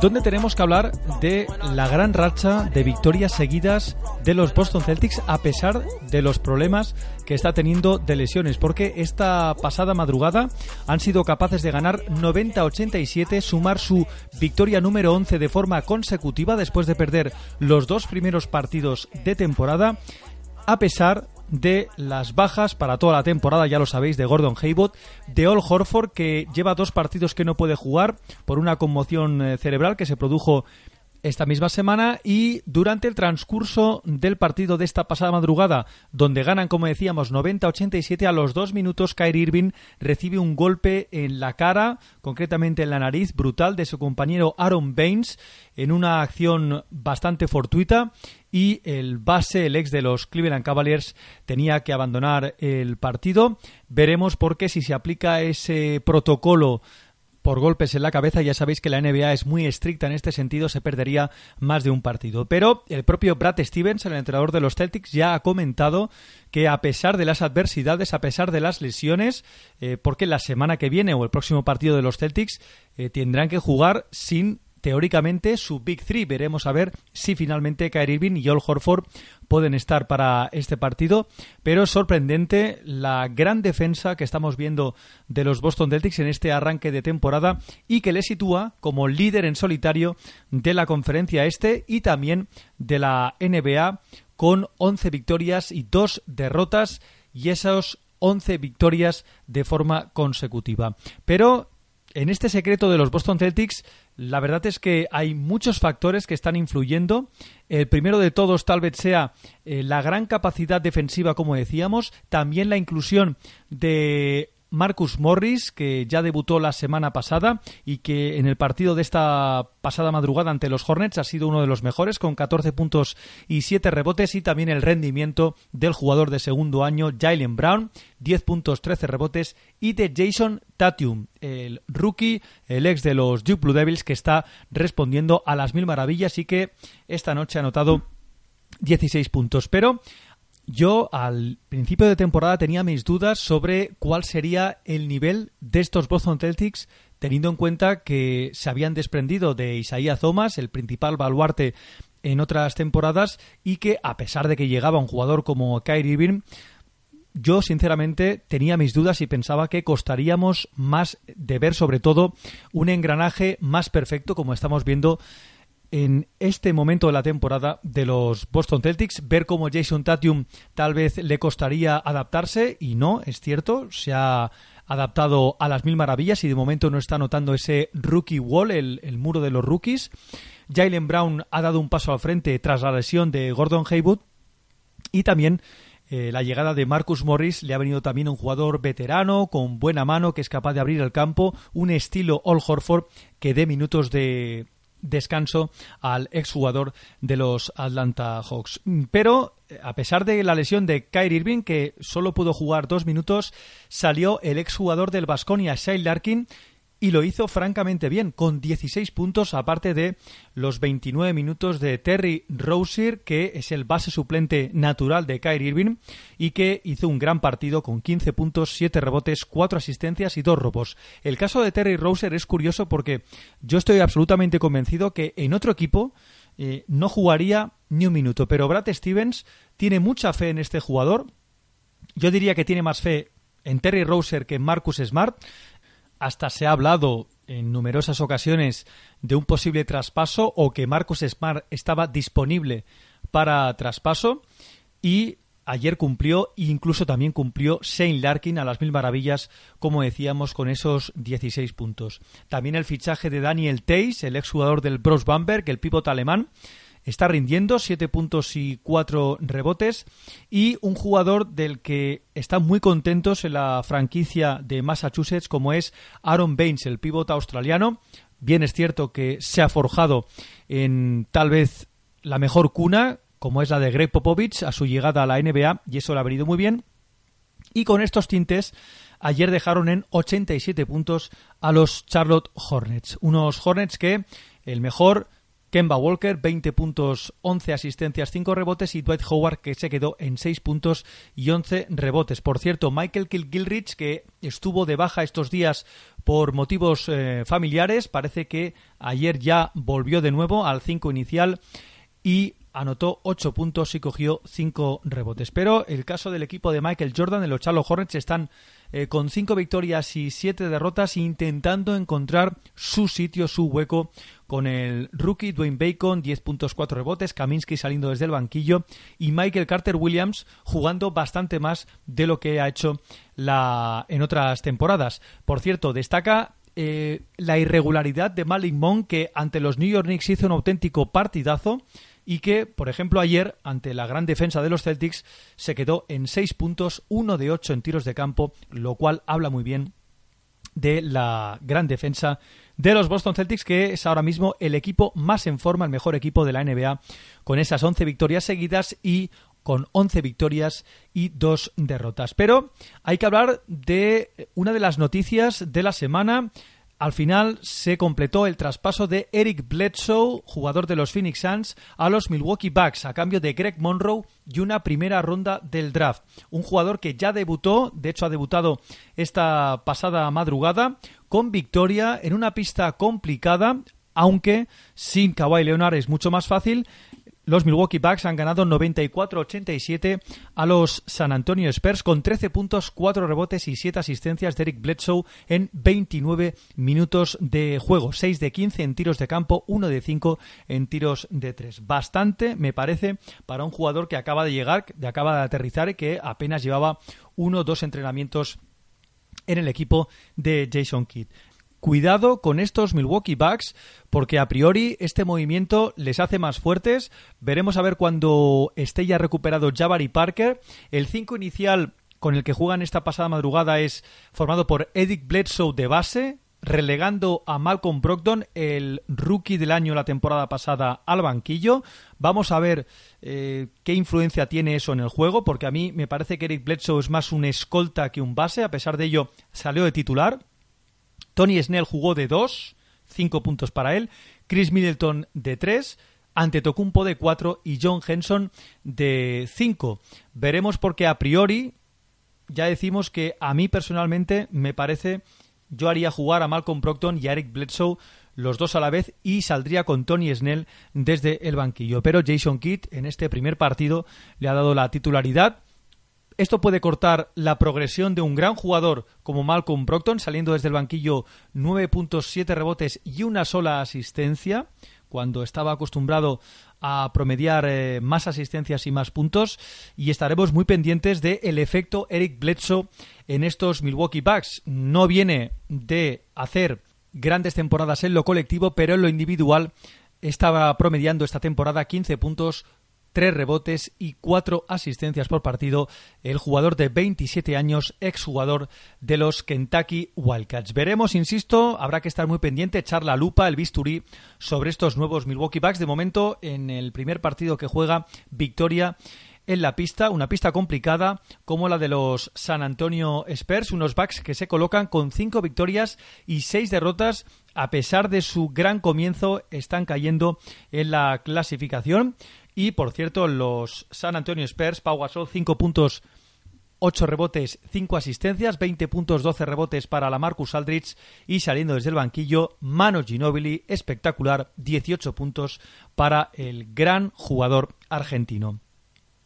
donde tenemos que hablar de la gran racha de victorias seguidas de los Boston Celtics a pesar de los problemas que está teniendo de lesiones, porque esta pasada madrugada han sido capaces de ganar 90-87, sumar su victoria número 11 de forma consecutiva después de perder los dos primeros partidos de temporada, a pesar de las bajas para toda la temporada, ya lo sabéis, de Gordon Hayward, de All Horford, que lleva dos partidos que no puede jugar por una conmoción eh, cerebral que se produjo esta misma semana y durante el transcurso del partido de esta pasada madrugada, donde ganan, como decíamos, 90-87 a los dos minutos, Kyrie Irving recibe un golpe en la cara, concretamente en la nariz, brutal de su compañero Aaron Baines, en una acción bastante fortuita y el base, el ex de los Cleveland Cavaliers, tenía que abandonar el partido. Veremos por qué si se aplica ese protocolo por golpes en la cabeza. Ya sabéis que la NBA es muy estricta en este sentido, se perdería más de un partido. Pero el propio Brad Stevens, el entrenador de los Celtics, ya ha comentado que a pesar de las adversidades, a pesar de las lesiones, eh, porque la semana que viene o el próximo partido de los Celtics eh, tendrán que jugar sin teóricamente su Big Three. Veremos a ver si finalmente Kyrie Irving y Joel Horford pueden estar para este partido. Pero es sorprendente la gran defensa que estamos viendo de los Boston Celtics en este arranque de temporada y que le sitúa como líder en solitario de la conferencia este y también de la NBA con 11 victorias y 2 derrotas y esos 11 victorias de forma consecutiva. Pero en este secreto de los Boston Celtics la verdad es que hay muchos factores que están influyendo. El primero de todos tal vez sea eh, la gran capacidad defensiva, como decíamos, también la inclusión de Marcus Morris, que ya debutó la semana pasada y que en el partido de esta pasada madrugada ante los Hornets ha sido uno de los mejores, con 14 puntos y 7 rebotes, y también el rendimiento del jugador de segundo año, Jalen Brown, 10 puntos, 13 rebotes, y de Jason Tatum, el rookie, el ex de los Duke Blue Devils, que está respondiendo a las mil maravillas y que esta noche ha anotado 16 puntos. Pero yo al principio de temporada tenía mis dudas sobre cuál sería el nivel de estos Boston Celtics, teniendo en cuenta que se habían desprendido de Isaiah Thomas, el principal baluarte en otras temporadas, y que a pesar de que llegaba un jugador como Kyrie Irving, yo sinceramente tenía mis dudas y pensaba que costaríamos más de ver sobre todo un engranaje más perfecto como estamos viendo en este momento de la temporada de los Boston Celtics, ver cómo Jason Tatum tal vez le costaría adaptarse y no, es cierto, se ha adaptado a las mil maravillas y de momento no está notando ese rookie wall, el, muro de los rookies. Jalen Brown ha dado un paso al frente tras la lesión de Gordon Haywood y también eh, la llegada de Marcus Morris le ha venido también un jugador veterano, con buena mano, que es capaz de abrir el campo, un estilo All Horford que dé minutos de, descanso al exjugador de los Atlanta Hawks. Pero a pesar de la lesión de Kyrie Irving, que solo pudo jugar dos minutos, salió el exjugador del Basconia, Shai Larkin, y lo hizo francamente bien, con 16 puntos, aparte de los 29 minutos de Terry Rozier, que es el base suplente natural de Kyrie Irving, y que hizo un gran partido con 15 puntos, 7 rebotes, 4 asistencias y 2 robos. El caso de Terry Rozier es curioso porque yo estoy absolutamente convencido que en otro equipo eh, no jugaría ni un minuto, pero Brad Stevens tiene mucha fe en este jugador. Yo diría que tiene más fe en Terry Rozier que en Marcus Smart hasta se ha hablado en numerosas ocasiones de un posible traspaso o que Marcus Smart estaba disponible para traspaso y ayer cumplió e incluso también cumplió Shane Larkin a las mil maravillas, como decíamos, con esos 16 puntos. También el fichaje de Daniel Teis, el exjugador del Bros Bamberg, el pívot alemán, está rindiendo 7 puntos y 4 rebotes y un jugador del que están muy contentos en la franquicia de Massachusetts como es Aaron Baines, el pívot australiano. Bien es cierto que se ha forjado en tal vez la mejor cuna, como es la de Greg Popovich a su llegada a la NBA y eso le ha venido muy bien. Y con estos tintes ayer dejaron en 87 puntos a los Charlotte Hornets. Unos Hornets que el mejor Kemba Walker, 20 puntos, 11 asistencias, 5 rebotes y Dwight Howard que se quedó en 6 puntos y 11 rebotes. Por cierto, Michael Kilgilrich que estuvo de baja estos días por motivos eh, familiares, parece que ayer ya volvió de nuevo al 5 inicial y anotó 8 puntos y cogió 5 rebotes. Pero el caso del equipo de Michael Jordan, de los Charlotte Hornets, están eh, con 5 victorias y 7 derrotas intentando encontrar su sitio, su hueco con el rookie Dwayne Bacon, 10 puntos, 4 rebotes, Kaminsky saliendo desde el banquillo y Michael Carter Williams jugando bastante más de lo que ha hecho la, en otras temporadas. Por cierto, destaca eh, la irregularidad de Malik Monk que ante los New York Knicks hizo un auténtico partidazo y que, por ejemplo, ayer, ante la gran defensa de los Celtics, se quedó en 6 puntos, 1 de 8 en tiros de campo, lo cual habla muy bien de la gran defensa de los Boston Celtics, que es ahora mismo el equipo más en forma, el mejor equipo de la NBA, con esas 11 victorias seguidas y con 11 victorias y 2 derrotas. Pero hay que hablar de una de las noticias de la semana al final se completó el traspaso de Eric Bledsoe, jugador de los Phoenix Suns, a los Milwaukee Bucks a cambio de Greg Monroe y una primera ronda del draft. Un jugador que ya debutó, de hecho ha debutado esta pasada madrugada, con victoria en una pista complicada, aunque sin Kawhi Leonard es mucho más fácil los Milwaukee Bucks han ganado 94-87 a los San Antonio Spurs con 13 puntos, 4 rebotes y 7 asistencias de Eric Bledsoe en 29 minutos de juego. 6 de 15 en tiros de campo, 1 de 5 en tiros de 3. Bastante, me parece, para un jugador que acaba de llegar, que acaba de aterrizar y que apenas llevaba uno o dos entrenamientos en el equipo de Jason Kidd. Cuidado con estos Milwaukee Bucks porque a priori este movimiento les hace más fuertes. Veremos a ver cuando esté ya recuperado Jabari Parker. El 5 inicial con el que juegan esta pasada madrugada es formado por Edic Bledsoe de base, relegando a Malcolm Brogdon, el rookie del año la temporada pasada, al banquillo. Vamos a ver eh, qué influencia tiene eso en el juego, porque a mí me parece que Eric Bledsoe es más un escolta que un base. A pesar de ello, salió de titular. Tony Snell jugó de 2, 5 puntos para él. Chris Middleton de 3. Ante Tocumpo de 4 y John Henson de 5. Veremos porque a priori ya decimos que a mí personalmente me parece yo haría jugar a Malcolm Procton y a Eric Bledsoe los dos a la vez y saldría con Tony Snell desde el banquillo. Pero Jason Kidd en este primer partido le ha dado la titularidad esto puede cortar la progresión de un gran jugador como Malcolm Brockton, saliendo desde el banquillo 9.7 rebotes y una sola asistencia, cuando estaba acostumbrado a promediar eh, más asistencias y más puntos. Y estaremos muy pendientes del el efecto Eric Bledsoe en estos Milwaukee Bucks. No viene de hacer grandes temporadas en lo colectivo, pero en lo individual estaba promediando esta temporada 15 puntos, tres rebotes y cuatro asistencias por partido, el jugador de 27 años, exjugador de los Kentucky Wildcats. Veremos, insisto, habrá que estar muy pendiente, echar la lupa, el bisturí sobre estos nuevos Milwaukee Bucks. De momento, en el primer partido que juega, victoria en la pista, una pista complicada como la de los San Antonio Spurs, unos Bucks que se colocan con cinco victorias y seis derrotas. A pesar de su gran comienzo, están cayendo en la clasificación. Y por cierto, los San Antonio Spurs, Pau Gasol, cinco puntos 8 rebotes, 5 asistencias, 20 puntos, 12 rebotes para la Marcus Aldrich y saliendo desde el banquillo, Mano Ginobili, espectacular, 18 puntos para el gran jugador argentino.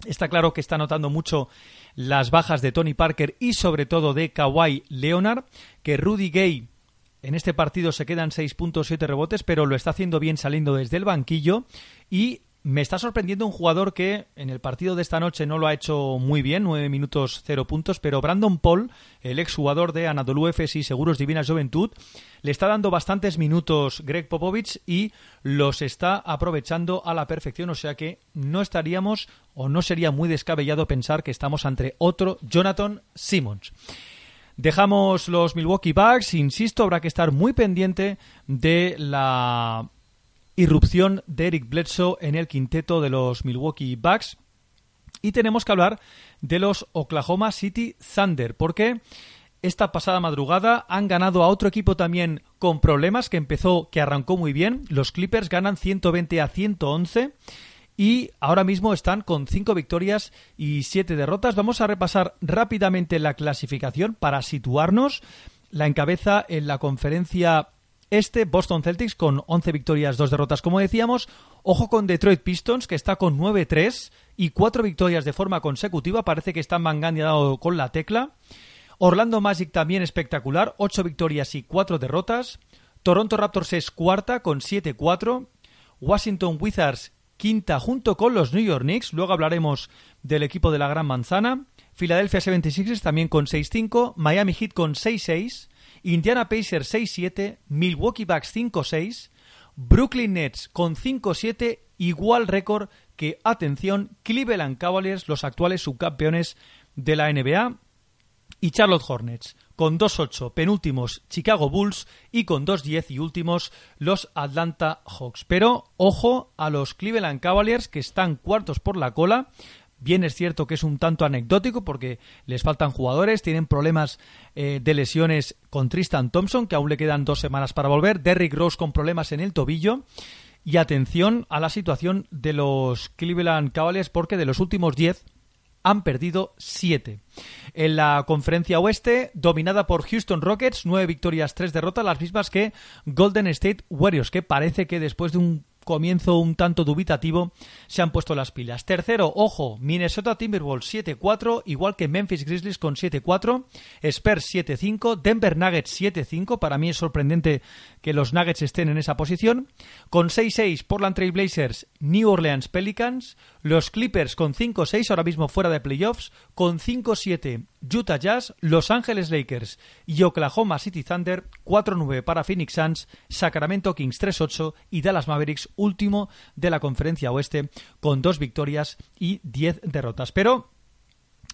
Está claro que está notando mucho las bajas de Tony Parker y sobre todo de Kawhi Leonard, que Rudy Gay en este partido se quedan 6 puntos, 7 rebotes, pero lo está haciendo bien saliendo desde el banquillo y me está sorprendiendo un jugador que en el partido de esta noche no lo ha hecho muy bien, 9 minutos 0 puntos, pero Brandon Paul, el exjugador de Anadolu Efes y Seguros Divinas Juventud, le está dando bastantes minutos Greg Popovich y los está aprovechando a la perfección, o sea que no estaríamos o no sería muy descabellado pensar que estamos ante otro Jonathan Simmons. Dejamos los Milwaukee Bucks, insisto, habrá que estar muy pendiente de la irrupción de Eric Bledsoe en el quinteto de los Milwaukee Bucks. Y tenemos que hablar de los Oklahoma City Thunder, porque esta pasada madrugada han ganado a otro equipo también con problemas, que empezó, que arrancó muy bien. Los Clippers ganan 120 a 111 y ahora mismo están con 5 victorias y 7 derrotas. Vamos a repasar rápidamente la clasificación para situarnos. La encabeza en la conferencia este Boston Celtics con 11 victorias, 2 derrotas, como decíamos. Ojo con Detroit Pistons, que está con 9-3 y 4 victorias de forma consecutiva. Parece que están dado con la tecla. Orlando Magic también espectacular, 8 victorias y 4 derrotas. Toronto Raptors es cuarta con 7-4. Washington Wizards quinta junto con los New York Knicks. Luego hablaremos del equipo de la Gran Manzana. Philadelphia 76ers también con 6-5. Miami Heat con 6-6. Indiana Pacers 6-7, Milwaukee Bucks 5-6, Brooklyn Nets con 5-7, igual récord que, atención, Cleveland Cavaliers, los actuales subcampeones de la NBA, y Charlotte Hornets con 2-8, penúltimos Chicago Bulls y con 2-10 y últimos los Atlanta Hawks. Pero ojo a los Cleveland Cavaliers que están cuartos por la cola Bien es cierto que es un tanto anecdótico porque les faltan jugadores, tienen problemas eh, de lesiones con Tristan Thompson, que aún le quedan dos semanas para volver, Derrick Rose con problemas en el tobillo. Y atención a la situación de los Cleveland Cavaliers porque de los últimos 10 han perdido 7. En la conferencia oeste, dominada por Houston Rockets, 9 victorias, 3 derrotas, las mismas que Golden State Warriors, que parece que después de un comienzo un tanto dubitativo, se han puesto las pilas. Tercero, ojo, Minnesota Timberwolves 7-4, igual que Memphis Grizzlies con 7-4, Spurs 7-5, Denver Nuggets 7-5, para mí es sorprendente que los Nuggets estén en esa posición, con 6-6 Portland Trail Blazers, New Orleans Pelicans, los Clippers con 5-6, ahora mismo fuera de playoffs, con 5-7 Utah Jazz, Los Angeles Lakers y Oklahoma City Thunder. 4-9 para Phoenix Suns, Sacramento Kings 3-8 y Dallas Mavericks último de la conferencia oeste con dos victorias y 10 derrotas. Pero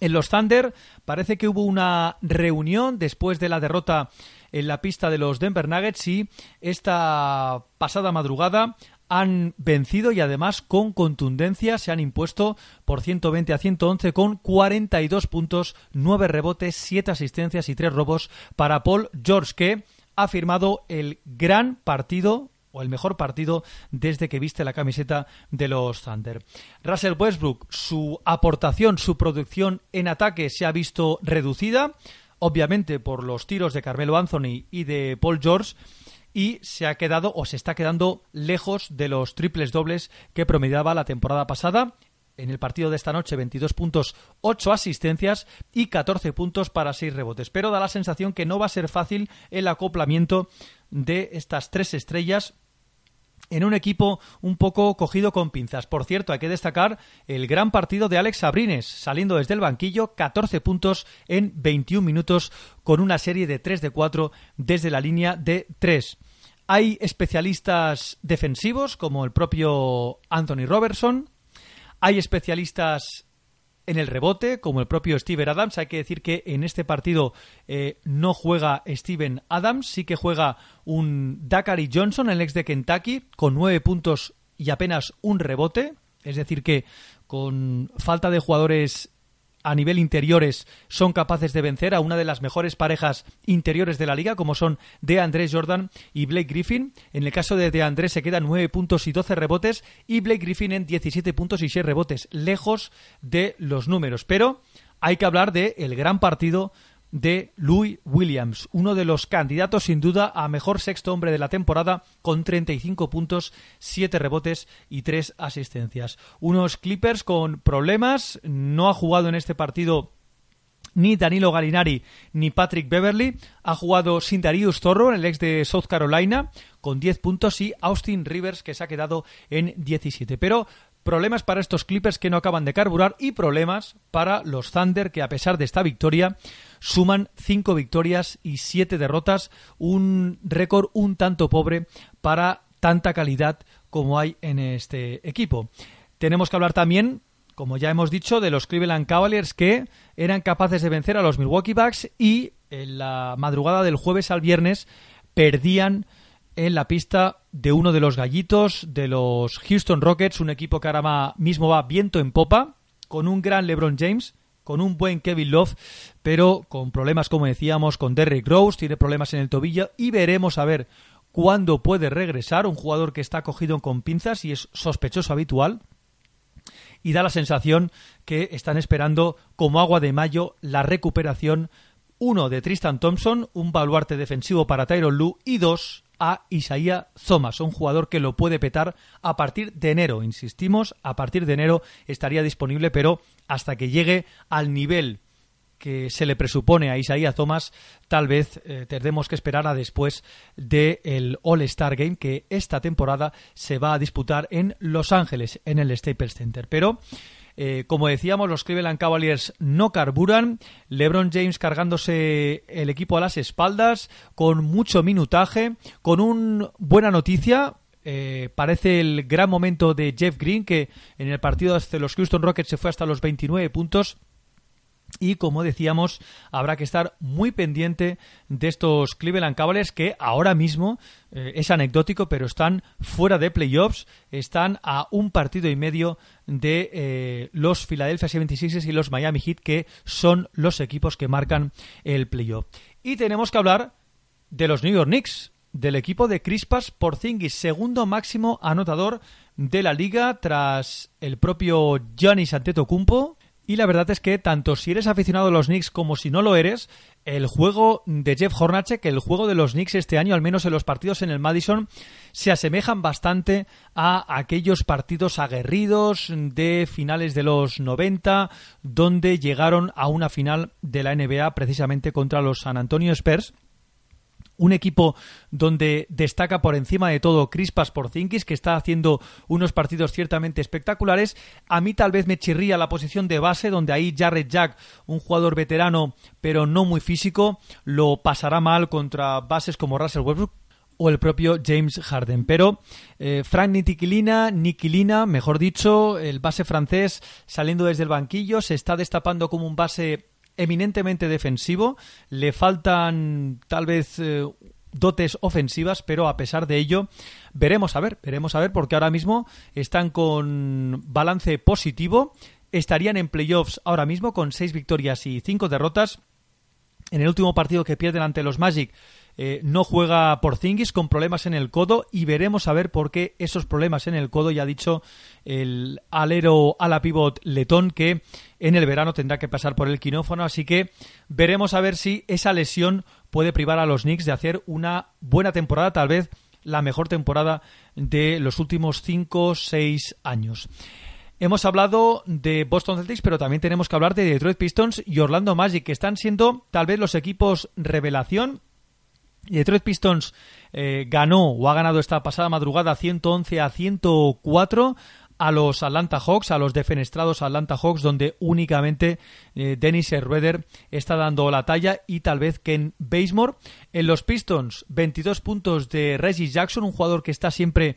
en los Thunder parece que hubo una reunión después de la derrota en la pista de los Denver Nuggets y esta pasada madrugada han vencido y además con contundencia se han impuesto por 120 a 111 con 42 puntos, 9 rebotes, 7 asistencias y 3 robos para Paul George que ha firmado el gran partido o el mejor partido desde que viste la camiseta de los Thunder. Russell Westbrook, su aportación, su producción en ataque se ha visto reducida, obviamente por los tiros de Carmelo Anthony y de Paul George, y se ha quedado o se está quedando lejos de los triples dobles que promediaba la temporada pasada. En el partido de esta noche, 22 puntos, 8 asistencias y 14 puntos para 6 rebotes. Pero da la sensación que no va a ser fácil el acoplamiento de estas tres estrellas en un equipo un poco cogido con pinzas. Por cierto, hay que destacar el gran partido de Alex Sabrines, saliendo desde el banquillo, 14 puntos en 21 minutos, con una serie de 3 de 4 desde la línea de 3. Hay especialistas defensivos, como el propio Anthony Robertson. Hay especialistas en el rebote, como el propio Steven Adams. Hay que decir que en este partido eh, no juega Steven Adams, sí que juega un Dakari Johnson, el ex de Kentucky, con nueve puntos y apenas un rebote. Es decir, que con falta de jugadores a nivel interiores son capaces de vencer a una de las mejores parejas interiores de la liga, como son de Andrés Jordan y Blake Griffin. En el caso de DeAndre se quedan 9 puntos y 12 rebotes y Blake Griffin en 17 puntos y 6 rebotes, lejos de los números. Pero hay que hablar de el gran partido de Louis Williams, uno de los candidatos sin duda a mejor sexto hombre de la temporada con 35 puntos, 7 rebotes y 3 asistencias. Unos Clippers con problemas, no ha jugado en este partido ni Danilo Galinari ni Patrick Beverly. Ha jugado sin Darius Zorro, el ex de South Carolina, con 10 puntos y Austin Rivers, que se ha quedado en 17. Pero problemas para estos Clippers que no acaban de carburar y problemas para los Thunder que a pesar de esta victoria suman cinco victorias y siete derrotas, un récord un tanto pobre para tanta calidad como hay en este equipo. Tenemos que hablar también, como ya hemos dicho, de los Cleveland Cavaliers que eran capaces de vencer a los Milwaukee Bucks y en la madrugada del jueves al viernes perdían en la pista de uno de los gallitos de los Houston Rockets, un equipo que ahora mismo va viento en popa, con un gran LeBron James, con un buen Kevin Love, pero con problemas, como decíamos, con Derrick Rose, tiene problemas en el tobillo y veremos a ver cuándo puede regresar, un jugador que está cogido con pinzas y es sospechoso habitual. Y da la sensación que están esperando como agua de mayo la recuperación uno de Tristan Thompson, un baluarte defensivo para Tyron Lue y dos a Isaiah Thomas, un jugador que lo puede petar a partir de enero. Insistimos, a partir de enero estaría disponible, pero hasta que llegue al nivel que se le presupone a Isaiah Thomas, tal vez eh, tendremos que esperar a después del All-Star Game que esta temporada se va a disputar en Los Ángeles, en el Staples Center. Pero eh, como decíamos, los Cleveland Cavaliers no carburan. LeBron James cargándose el equipo a las espaldas, con mucho minutaje, con una buena noticia. Eh, parece el gran momento de Jeff Green, que en el partido de los Houston Rockets se fue hasta los 29 puntos y como decíamos, habrá que estar muy pendiente de estos Cleveland Cavaliers que ahora mismo eh, es anecdótico, pero están fuera de playoffs, están a un partido y medio de eh, los Philadelphia 76ers y los Miami Heat, que son los equipos que marcan el playoff. Y tenemos que hablar de los New York Knicks, del equipo de Crispas Porzingis, segundo máximo anotador de la liga tras el propio Giannis Antetokounmpo y la verdad es que tanto si eres aficionado a los Knicks como si no lo eres, el juego de Jeff Hornacek, el juego de los Knicks este año, al menos en los partidos en el Madison, se asemejan bastante a aquellos partidos aguerridos de finales de los 90, donde llegaron a una final de la NBA precisamente contra los San Antonio Spurs un equipo donde destaca por encima de todo Crispas Porcinkis, que está haciendo unos partidos ciertamente espectaculares. A mí tal vez me chirría la posición de base, donde ahí Jared Jack, un jugador veterano pero no muy físico, lo pasará mal contra bases como Russell Westbrook o el propio James Harden. Pero eh, Frank Nitikilina, Nikilina, mejor dicho, el base francés saliendo desde el banquillo, se está destapando como un base eminentemente defensivo, le faltan tal vez eh, dotes ofensivas, pero a pesar de ello, veremos a ver, veremos a ver, porque ahora mismo están con balance positivo, estarían en playoffs ahora mismo con seis victorias y cinco derrotas. En el último partido que pierden ante los Magic eh, no juega por Zingis con problemas en el codo y veremos a ver por qué esos problemas en el codo, ya ha dicho el alero a la pivot letón que en el verano tendrá que pasar por el quinófono, así que veremos a ver si esa lesión puede privar a los Knicks de hacer una buena temporada, tal vez la mejor temporada de los últimos 5 o 6 años. Hemos hablado de Boston Celtics, pero también tenemos que hablar de Detroit Pistons y Orlando Magic, que están siendo tal vez los equipos revelación Detroit Pistons eh, ganó o ha ganado esta pasada madrugada 111 a 104 a los Atlanta Hawks, a los defenestrados Atlanta Hawks, donde únicamente eh, Dennis Schroeder está dando la talla y tal vez Ken Basemore. En los Pistons, 22 puntos de Reggie Jackson, un jugador que está siempre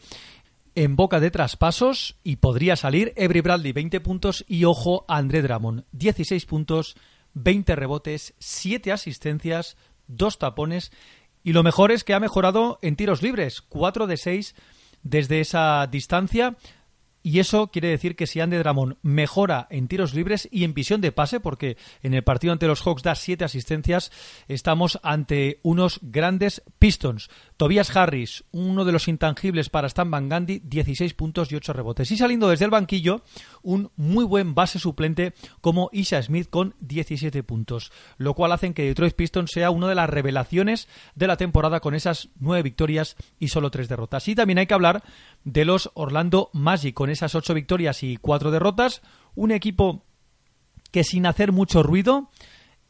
en boca de traspasos y podría salir. Every Bradley, 20 puntos y ojo André Drummond, 16 puntos, 20 rebotes, 7 asistencias, 2 tapones y lo mejor es que ha mejorado en tiros libres, 4 de 6 desde esa distancia. y eso quiere decir que si Andy Dramón mejora en tiros libres y en visión de pase, porque en el partido ante los Hawks da siete asistencias, estamos ante unos grandes Pistons. Tobias Harris, uno de los intangibles para Stan Van Gundy, 16 puntos y 8 rebotes. Y saliendo desde el banquillo, un muy buen base suplente como Isha Smith con 17 puntos, lo cual hace que Detroit Pistons sea una de las revelaciones de la temporada con esas nueve victorias y solo tres derrotas. Y también hay que hablar de los Orlando Magic con esas ocho victorias y cuatro derrotas, un equipo que sin hacer mucho ruido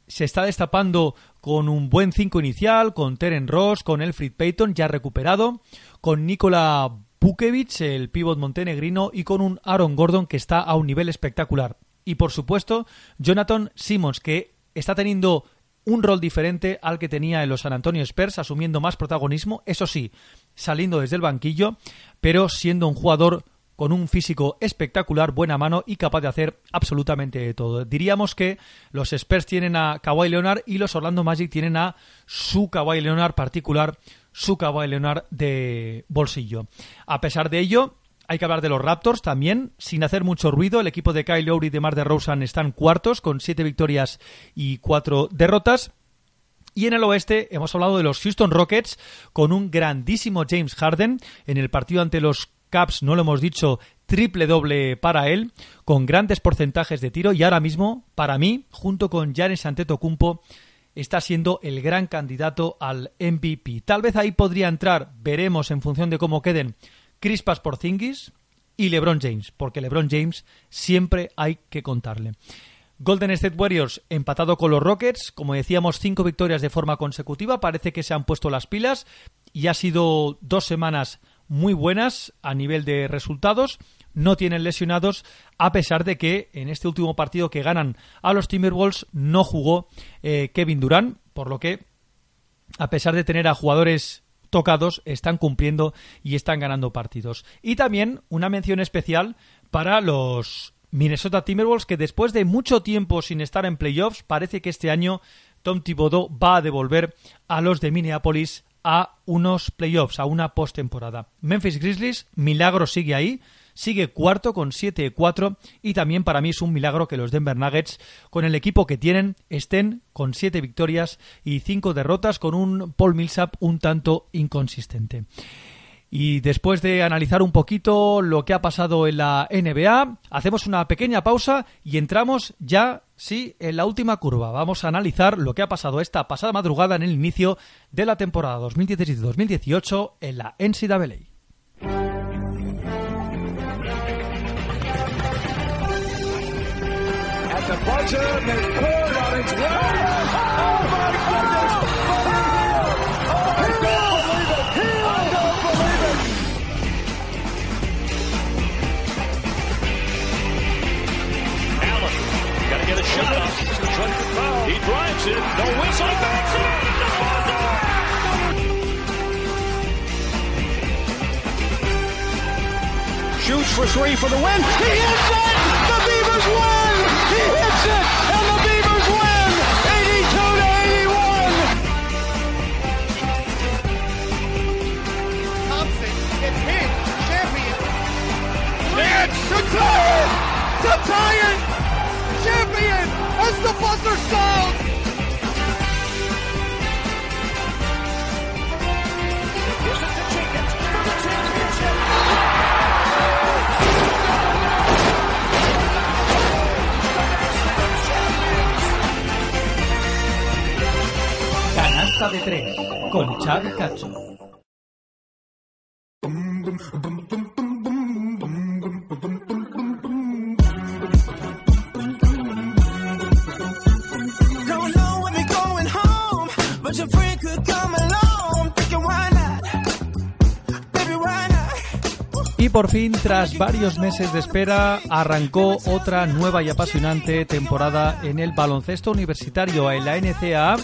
se está destapando con un buen 5 inicial, con Teren Ross, con Elfrid Payton ya recuperado, con Nikola Bukevic, el pívot montenegrino, y con un Aaron Gordon que está a un nivel espectacular. Y por supuesto, Jonathan Simmons, que está teniendo un rol diferente al que tenía en los San Antonio Spurs, asumiendo más protagonismo, eso sí, saliendo desde el banquillo, pero siendo un jugador con un físico espectacular, buena mano y capaz de hacer absolutamente todo. Diríamos que los Spurs tienen a Kawhi Leonard y los Orlando Magic tienen a su Kawhi Leonard particular, su Kawhi Leonard de bolsillo. A pesar de ello, hay que hablar de los Raptors también, sin hacer mucho ruido. El equipo de Kyle Lowry y de Mar de Rosen están cuartos con siete victorias y cuatro derrotas. Y en el oeste hemos hablado de los Houston Rockets con un grandísimo James Harden en el partido ante los Caps, no lo hemos dicho, triple doble para él, con grandes porcentajes de tiro y ahora mismo, para mí, junto con Giannis Antetokounmpo, está siendo el gran candidato al MVP. Tal vez ahí podría entrar, veremos en función de cómo queden, Crispas Porzingis y LeBron James, porque LeBron James siempre hay que contarle. Golden State Warriors empatado con los Rockets, como decíamos, cinco victorias de forma consecutiva, parece que se han puesto las pilas y ha sido dos semanas muy buenas a nivel de resultados. No tienen lesionados, a pesar de que en este último partido que ganan a los Timberwolves no jugó eh, Kevin Durant, por lo que, a pesar de tener a jugadores tocados, están cumpliendo y están ganando partidos. Y también una mención especial para los Minnesota Timberwolves, que después de mucho tiempo sin estar en playoffs, parece que este año Tom Thibodeau va a devolver a los de Minneapolis a unos playoffs, a una postemporada. Memphis Grizzlies, milagro sigue ahí, sigue cuarto con 7-4 y también para mí es un milagro que los Denver Nuggets, con el equipo que tienen, estén con 7 victorias y 5 derrotas con un Paul Millsap un tanto inconsistente. Y después de analizar un poquito lo que ha pasado en la NBA, hacemos una pequeña pausa y entramos ya, sí, en la última curva. Vamos a analizar lo que ha pasado esta pasada madrugada en el inicio de la temporada 2017-2018 en la NCAA. Shot up. He drives it. No whistle. Backs it in. The buzzer. Shoots for three for the win. He hits it. The Beavers win. He hits it, and the Beavers win. 82 to 81. Thompson gets hit. Champion. It's to tie it. To tie it. Champion as the buzzer sounds. Canasta de tres con Xavi Cacho. Por fin, tras varios meses de espera, arrancó otra nueva y apasionante temporada en el baloncesto universitario en la NCAA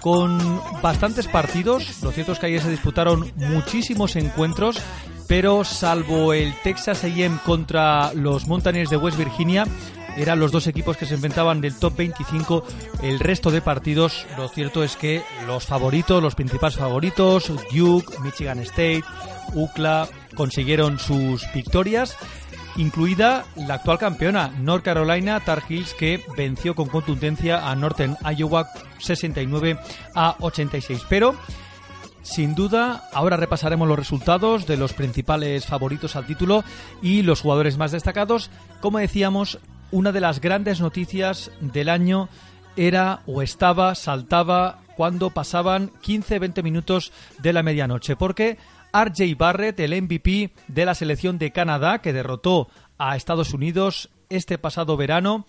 con bastantes partidos. Lo cierto es que ayer se disputaron muchísimos encuentros, pero salvo el Texas A&M contra los Mountaineers de West Virginia, eran los dos equipos que se enfrentaban del top 25. El resto de partidos, lo cierto es que los favoritos, los principales favoritos, Duke, Michigan State, UCLA, consiguieron sus victorias. incluida la actual campeona North Carolina Tar Heels que venció con contundencia a Northern Iowa 69 a 86. Pero sin duda, ahora repasaremos los resultados de los principales favoritos al título y los jugadores más destacados. Como decíamos, una de las grandes noticias del año era o estaba, saltaba cuando pasaban 15-20 minutos de la medianoche, porque RJ Barrett, el MVP de la selección de Canadá, que derrotó a Estados Unidos este pasado verano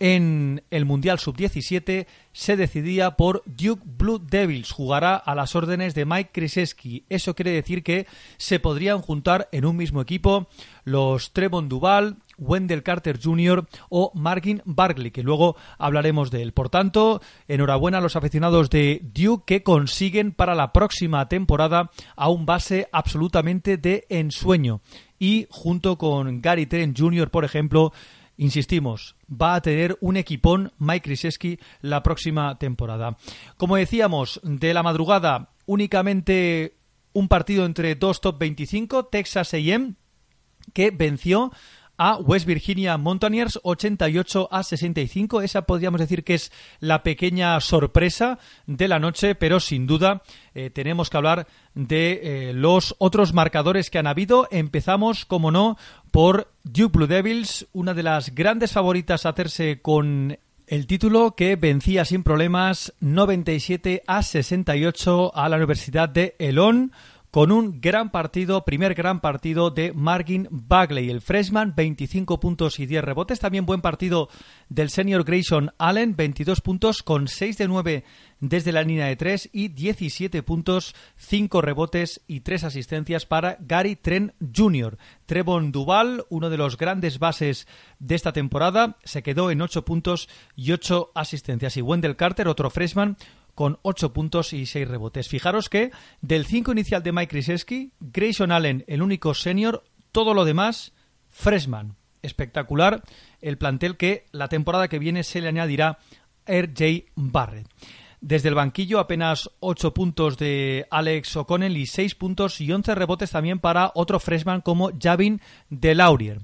en el Mundial Sub-17, se decidía por Duke Blue Devils. Jugará a las órdenes de Mike Krzyzewski. Eso quiere decir que se podrían juntar en un mismo equipo los Trevon Duval, Wendell Carter Jr. o Margin Barkley, que luego hablaremos de él. Por tanto, enhorabuena a los aficionados de Duke que consiguen para la próxima temporada a un base absolutamente de ensueño. Y junto con Gary Trent Jr., por ejemplo, insistimos, va a tener un equipón Mike Krzyzewski la próxima temporada. Como decíamos, de la madrugada únicamente un partido entre dos top 25, Texas A&M, que venció a West Virginia Mountaineers 88 a 65. Esa podríamos decir que es la pequeña sorpresa de la noche, pero sin duda eh, tenemos que hablar de eh, los otros marcadores que han habido. Empezamos, como no, por Duke Blue Devils, una de las grandes favoritas a hacerse con el título que vencía sin problemas 97 a 68 a la Universidad de Elon con un gran partido, primer gran partido de Margin Bagley, el freshman, 25 puntos y 10 rebotes. También buen partido del senior Grayson Allen, 22 puntos con 6 de 9 desde la línea de 3 y 17 puntos, 5 rebotes y 3 asistencias para Gary Trent Jr. Trevon Duval, uno de los grandes bases de esta temporada, se quedó en 8 puntos y 8 asistencias. Y Wendell Carter, otro freshman, con 8 puntos y 6 rebotes. Fijaros que del 5 inicial de Mike Krzyzewski, Grayson Allen, el único senior, todo lo demás, freshman. Espectacular el plantel que la temporada que viene se le añadirá R.J. Barrett. Desde el banquillo apenas 8 puntos de Alex O'Connell y 6 puntos y 11 rebotes también para otro freshman como Javin Delaurier.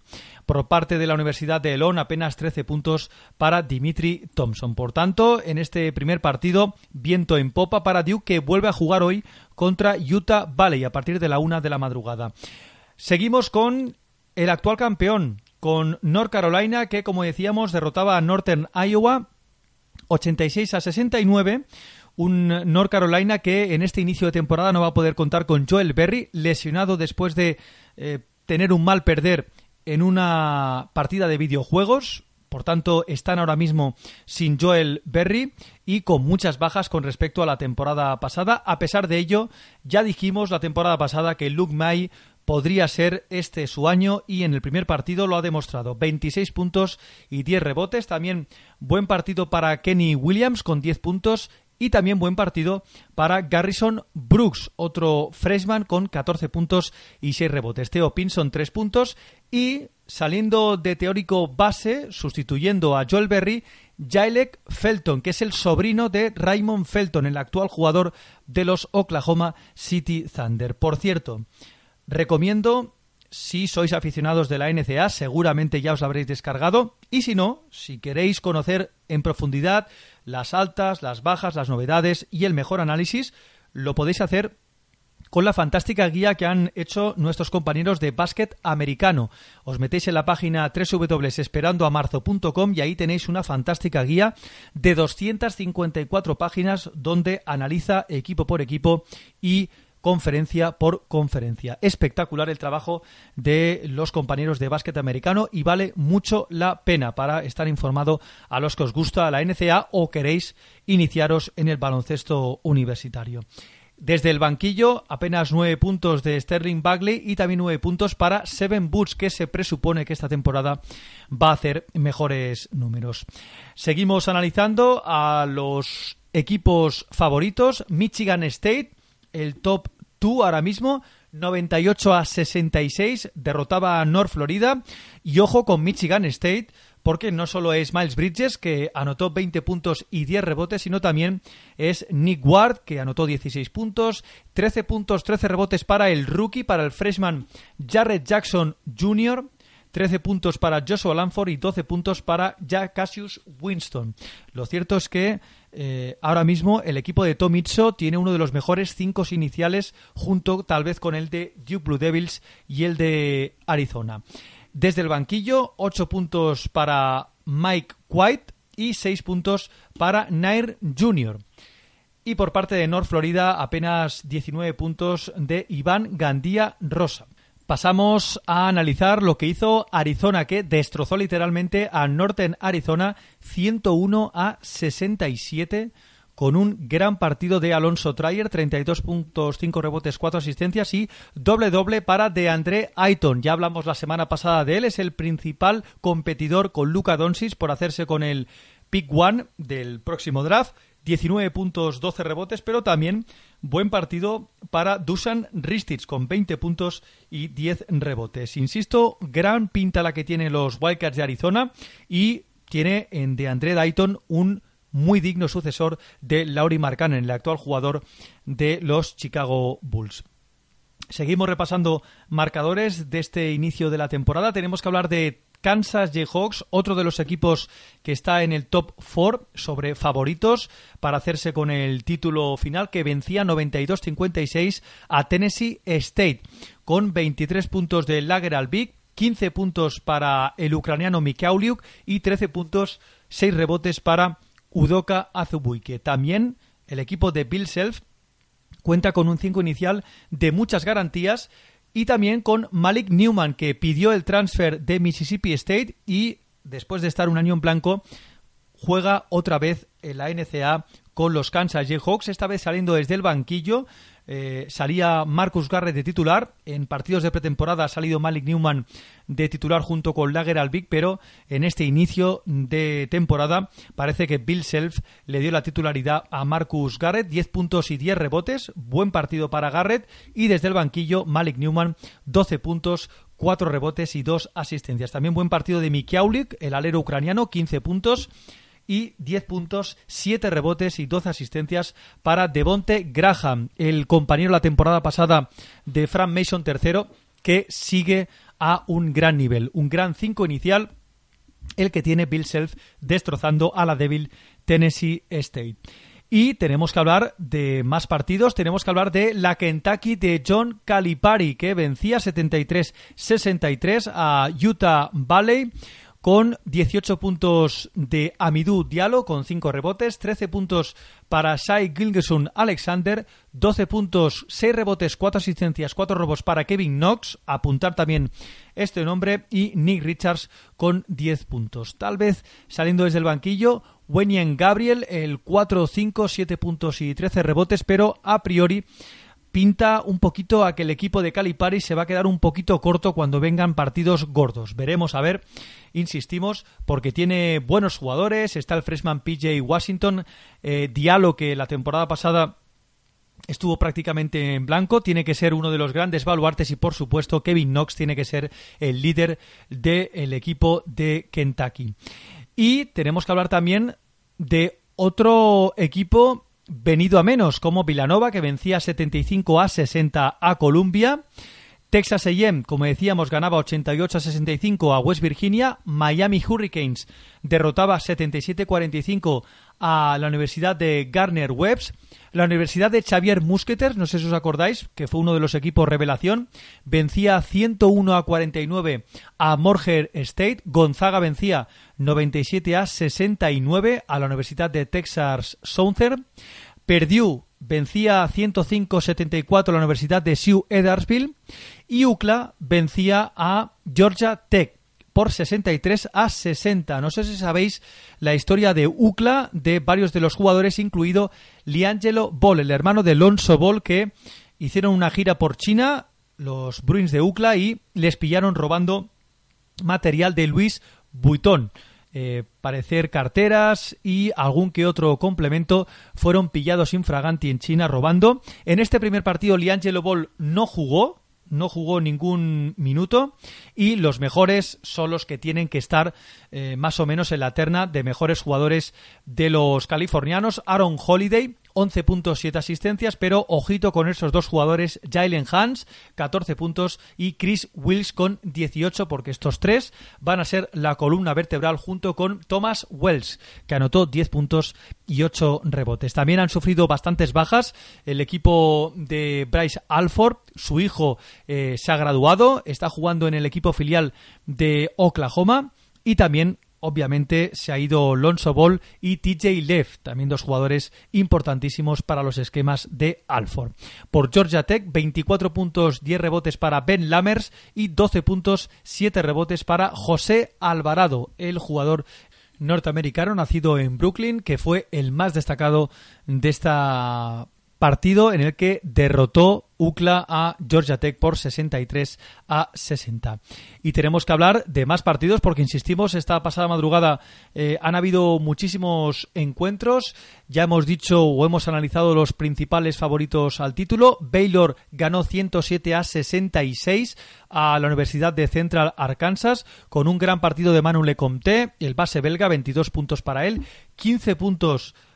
Por parte de la Universidad de Elon, apenas 13 puntos para Dimitri Thompson. Por tanto, en este primer partido, viento en popa para Duke, que vuelve a jugar hoy contra Utah Valley a partir de la una de la madrugada. Seguimos con el actual campeón, con North Carolina, que como decíamos derrotaba a Northern Iowa 86 a 69 un North Carolina que en este inicio de temporada no va a poder contar con Joel Berry, lesionado después de eh, tener un mal perder en una partida de videojuegos. Por tanto, están ahora mismo sin Joel Berry y con muchas bajas con respecto a la temporada pasada. A pesar de ello, ya dijimos la temporada pasada que Luke May podría ser este su año y en el primer partido lo ha demostrado. 26 puntos y 10 rebotes. También buen partido para Kenny Williams con 10 puntos y también buen partido para Garrison Brooks, otro freshman con 14 puntos y 6 rebotes. Theo Pinson 3 puntos y saliendo de teórico base, sustituyendo a Joel Berry, Jailek Felton, que es el sobrino de Raymond Felton, el actual jugador de los Oklahoma City Thunder. Por cierto, recomiendo si sois aficionados de la NCA, seguramente ya os la habréis descargado. Y si no, si queréis conocer en profundidad las altas, las bajas, las novedades y el mejor análisis, lo podéis hacer con la fantástica guía que han hecho nuestros compañeros de básquet americano. Os metéis en la página www.esperandoamarzo.com y ahí tenéis una fantástica guía de 254 páginas donde analiza equipo por equipo y conferencia por conferencia. Espectacular el trabajo de los compañeros de básquet americano y vale mucho la pena para estar informado a los que os gusta la NCA o queréis iniciaros en el baloncesto universitario. Desde el banquillo, apenas nueve puntos de Sterling Bagley y también nueve puntos para Seven Boots, que se presupone que esta temporada va a hacer mejores números. Seguimos analizando a los equipos favoritos. Michigan State, el top tú ahora mismo 98 a 66 derrotaba a North Florida y ojo con Michigan State porque no solo es Miles Bridges que anotó 20 puntos y 10 rebotes, sino también es Nick Ward que anotó 16 puntos, 13 puntos, 13 rebotes para el rookie, para el freshman Jared Jackson Jr., 13 puntos para Joshua Lanford y 12 puntos para Jack Cassius Winston. Lo cierto es que eh, ahora mismo el equipo de Tom Izzo tiene uno de los mejores cinco iniciales junto tal vez con el de Duke Blue Devils y el de Arizona. Desde el banquillo, 8 puntos para Mike White y 6 puntos para Nair Jr. Y por parte de North Florida, apenas 19 puntos de Iván Gandía Rosa. Pasamos a analizar lo que hizo Arizona, que destrozó literalmente a Northern Arizona 101 a 67 con un gran partido de Alonso Trier, 32 puntos, 5 rebotes, 4 asistencias y doble doble para DeAndre Ayton. Ya hablamos la semana pasada de él, es el principal competidor con Luca Doncic por hacerse con el pick one del próximo draft. 19 puntos, 12 rebotes, pero también buen partido para Dusan Ristic con 20 puntos y 10 rebotes. Insisto, gran pinta la que tienen los Wildcats de Arizona y tiene en DeAndre Dayton un muy digno sucesor de Laurie Markkanen, el actual jugador de los Chicago Bulls. Seguimos repasando marcadores de este inicio de la temporada. Tenemos que hablar de Kansas Jayhawks, otro de los equipos que está en el top 4 sobre favoritos para hacerse con el título final que vencía 92-56 a Tennessee State con 23 puntos de Lager Big, 15 puntos para el ucraniano Mikauliuk y 13 puntos, 6 rebotes para Udoka Azubuike. También el equipo de Bill Self cuenta con un 5 inicial de muchas garantías y también con Malik Newman, que pidió el transfer de Mississippi State y después de estar un año en blanco, juega otra vez en la NCA con los Kansas Jayhawks, esta vez saliendo desde el banquillo. Eh, salía Marcus Garrett de titular. En partidos de pretemporada ha salido Malik Newman de titular junto con Lager Albic, pero en este inicio de temporada parece que Bill Self le dio la titularidad a Marcus Garrett. 10 puntos y 10 rebotes. Buen partido para Garrett. Y desde el banquillo, Malik Newman, 12 puntos, 4 rebotes y 2 asistencias. También buen partido de Mikiaulik, el alero ucraniano, 15 puntos y 10 puntos, 7 rebotes y 12 asistencias para Devonte Graham, el compañero la temporada pasada de Frank Mason III, que sigue a un gran nivel, un gran 5 inicial, el que tiene Bill Self destrozando a la débil Tennessee State. Y tenemos que hablar de más partidos. Tenemos que hablar de la Kentucky de John Calipari, que vencía 73-63 a Utah Valley con 18 puntos de Amidou Diallo con 5 rebotes, 13 puntos para Shai Gilgeson Alexander, 12 puntos, 6 rebotes, 4 asistencias, 4 robos para Kevin Knox, apuntar también este nombre, y Nick Richards con 10 puntos. Tal vez saliendo desde el banquillo, Wenyan Gabriel, el 4, 5, 7 puntos y 13 rebotes, pero a priori pinta un poquito a que el equipo de Calipari se va a quedar un poquito corto cuando vengan partidos gordos. Veremos a ver, insistimos, porque tiene buenos jugadores, está el freshman PJ Washington, eh, Diallo que la temporada pasada estuvo prácticamente en blanco, tiene que ser uno de los grandes baluartes y por supuesto Kevin Knox tiene que ser el líder del equipo de Kentucky. Y tenemos que hablar también de otro equipo venido a menos, como Villanova, que vencía 75 a 60 a Columbia. Texas A&M, como decíamos, ganaba 88 a 65 a West Virginia. Miami Hurricanes derrotaba 77-45 a la Universidad de Garner Webbs. La Universidad de Xavier Musketeers, no sé si os acordáis, que fue uno de los equipos revelación, vencía 101 a 49 a Morger State. Gonzaga vencía 97 a 69 a la Universidad de Texas Southern. Purdue vencía 105-74 a la Universidad de Sioux Edarsville y UCLA vencía a Georgia Tech por 63 a 60. No sé si sabéis la historia de UCLA, de varios de los jugadores, incluido Liangelo Ball, el hermano de Lonzo Ball, que hicieron una gira por China, los Bruins de UCLA, y les pillaron robando material de Luis Vuitton. Eh, parecer carteras y algún que otro complemento fueron pillados infraganti en China robando. En este primer partido Liangelo Ball no jugó, no jugó ningún minuto y los mejores son los que tienen que estar eh, más o menos en la terna de mejores jugadores de los californianos. Aaron Holiday, 11 puntos, 7 asistencias, pero ojito con esos dos jugadores, Jalen Hans, 14 puntos, y Chris Wills con 18, porque estos tres van a ser la columna vertebral junto con Thomas Wells, que anotó 10 puntos y 8 rebotes. También han sufrido bastantes bajas el equipo de Bryce Alford, su hijo eh, se ha graduado, está jugando en el equipo filial de Oklahoma y también obviamente se ha ido Lonzo Ball y TJ Leff, también dos jugadores importantísimos para los esquemas de Alford. Por Georgia Tech, 24 puntos, 10 rebotes para Ben Lammers y 12 puntos, 7 rebotes para José Alvarado, el jugador norteamericano nacido en Brooklyn, que fue el más destacado de esta partido en el que derrotó UCLA a Georgia Tech por 63 a 60. Y tenemos que hablar de más partidos porque, insistimos, esta pasada madrugada eh, han habido muchísimos encuentros. Ya hemos dicho o hemos analizado los principales favoritos al título. Baylor ganó 107 a 66 a la Universidad de Central Arkansas con un gran partido de Manu Lecomte, el base belga, 22 puntos para él, 15 puntos para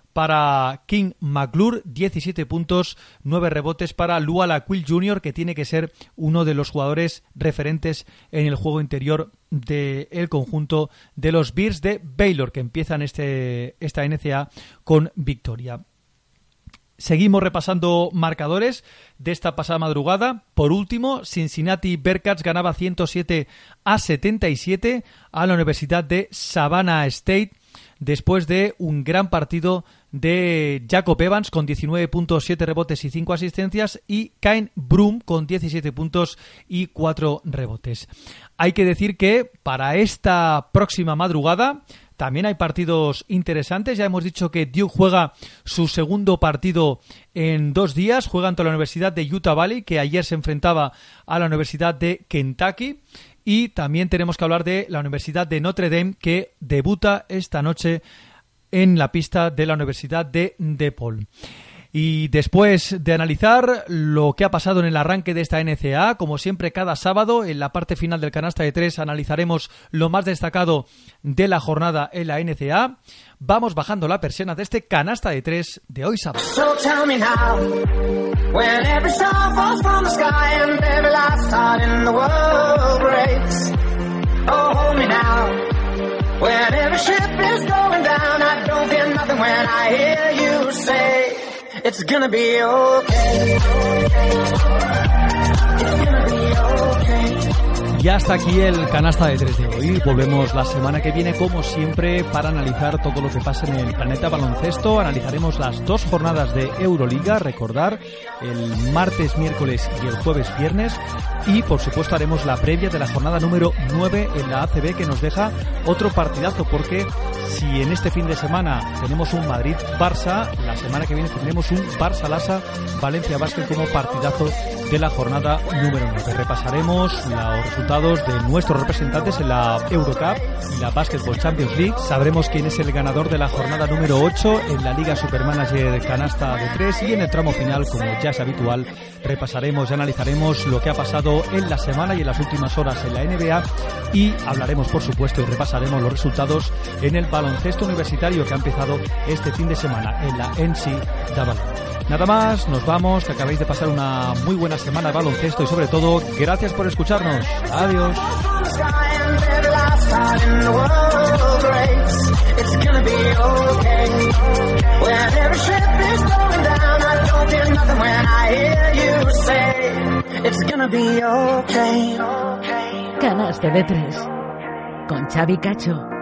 King McClure, 17 puntos, 9 rebotes para Luala Quill Jr., que tiene que ser uno de los jugadores referentes en el juego interior del conjunto de los Bears de Baylor, que empiezan este, esta NCA con victoria. Seguimos repasando marcadores de esta pasada madrugada. Por último, Cincinnati Bearcats ganaba 107 a 77 a la Universidad de Savannah State después de un gran partido de Jacob Evans con 19 puntos, 7 rebotes y 5 asistencias y Kain Broom con 17 puntos y 4 rebotes. Hay que decir que para esta próxima madrugada también hay partidos interesantes. Ya hemos dicho que Duke juega su segundo partido en dos días. Juega ante la Universidad de Utah Valley, que ayer se enfrentaba a la Universidad de Kentucky. Y también tenemos que hablar de la Universidad de Notre Dame, que debuta esta noche en la pista de la Universidad de DePaul. Y después de analizar lo que ha pasado en el arranque de esta NCA, como siempre cada sábado, en la parte final del canasta de tres analizaremos lo más destacado de la jornada en la NCA. Vamos bajando la persiana de este canasta de tres de hoy sábado. So When every ship is going down, I don't feel nothing when I hear you say, it's gonna be okay. It's gonna be okay. Y hasta aquí el canasta de 3 de hoy. Volvemos la semana que viene, como siempre, para analizar todo lo que pasa en el planeta baloncesto. Analizaremos las dos jornadas de Euroliga, recordar, el martes, miércoles y el jueves, viernes. Y, por supuesto, haremos la previa de la jornada número 9 en la ACB, que nos deja otro partidazo, porque si en este fin de semana tenemos un Madrid-Barça, la semana que viene tendremos un Barça-Lasa, Valencia-Básquet como partidazo de la jornada número 9. Repasaremos los resultados de nuestros representantes en la Eurocup y la Basketball Champions League. Sabremos quién es el ganador de la jornada número 8 en la Liga Supermanager Canasta de 3 y en el tramo final, como ya es habitual, repasaremos y analizaremos lo que ha pasado en la semana y en las últimas horas en la NBA y hablaremos, por supuesto, y repasaremos los resultados en el baloncesto universitario que ha empezado este fin de semana en la NCAA. Nada más, nos vamos, que acabáis de pasar una muy buena semana de baloncesto y sobre todo, gracias por escucharnos. Adiós. Canasta de tres. Con Xavi Cacho.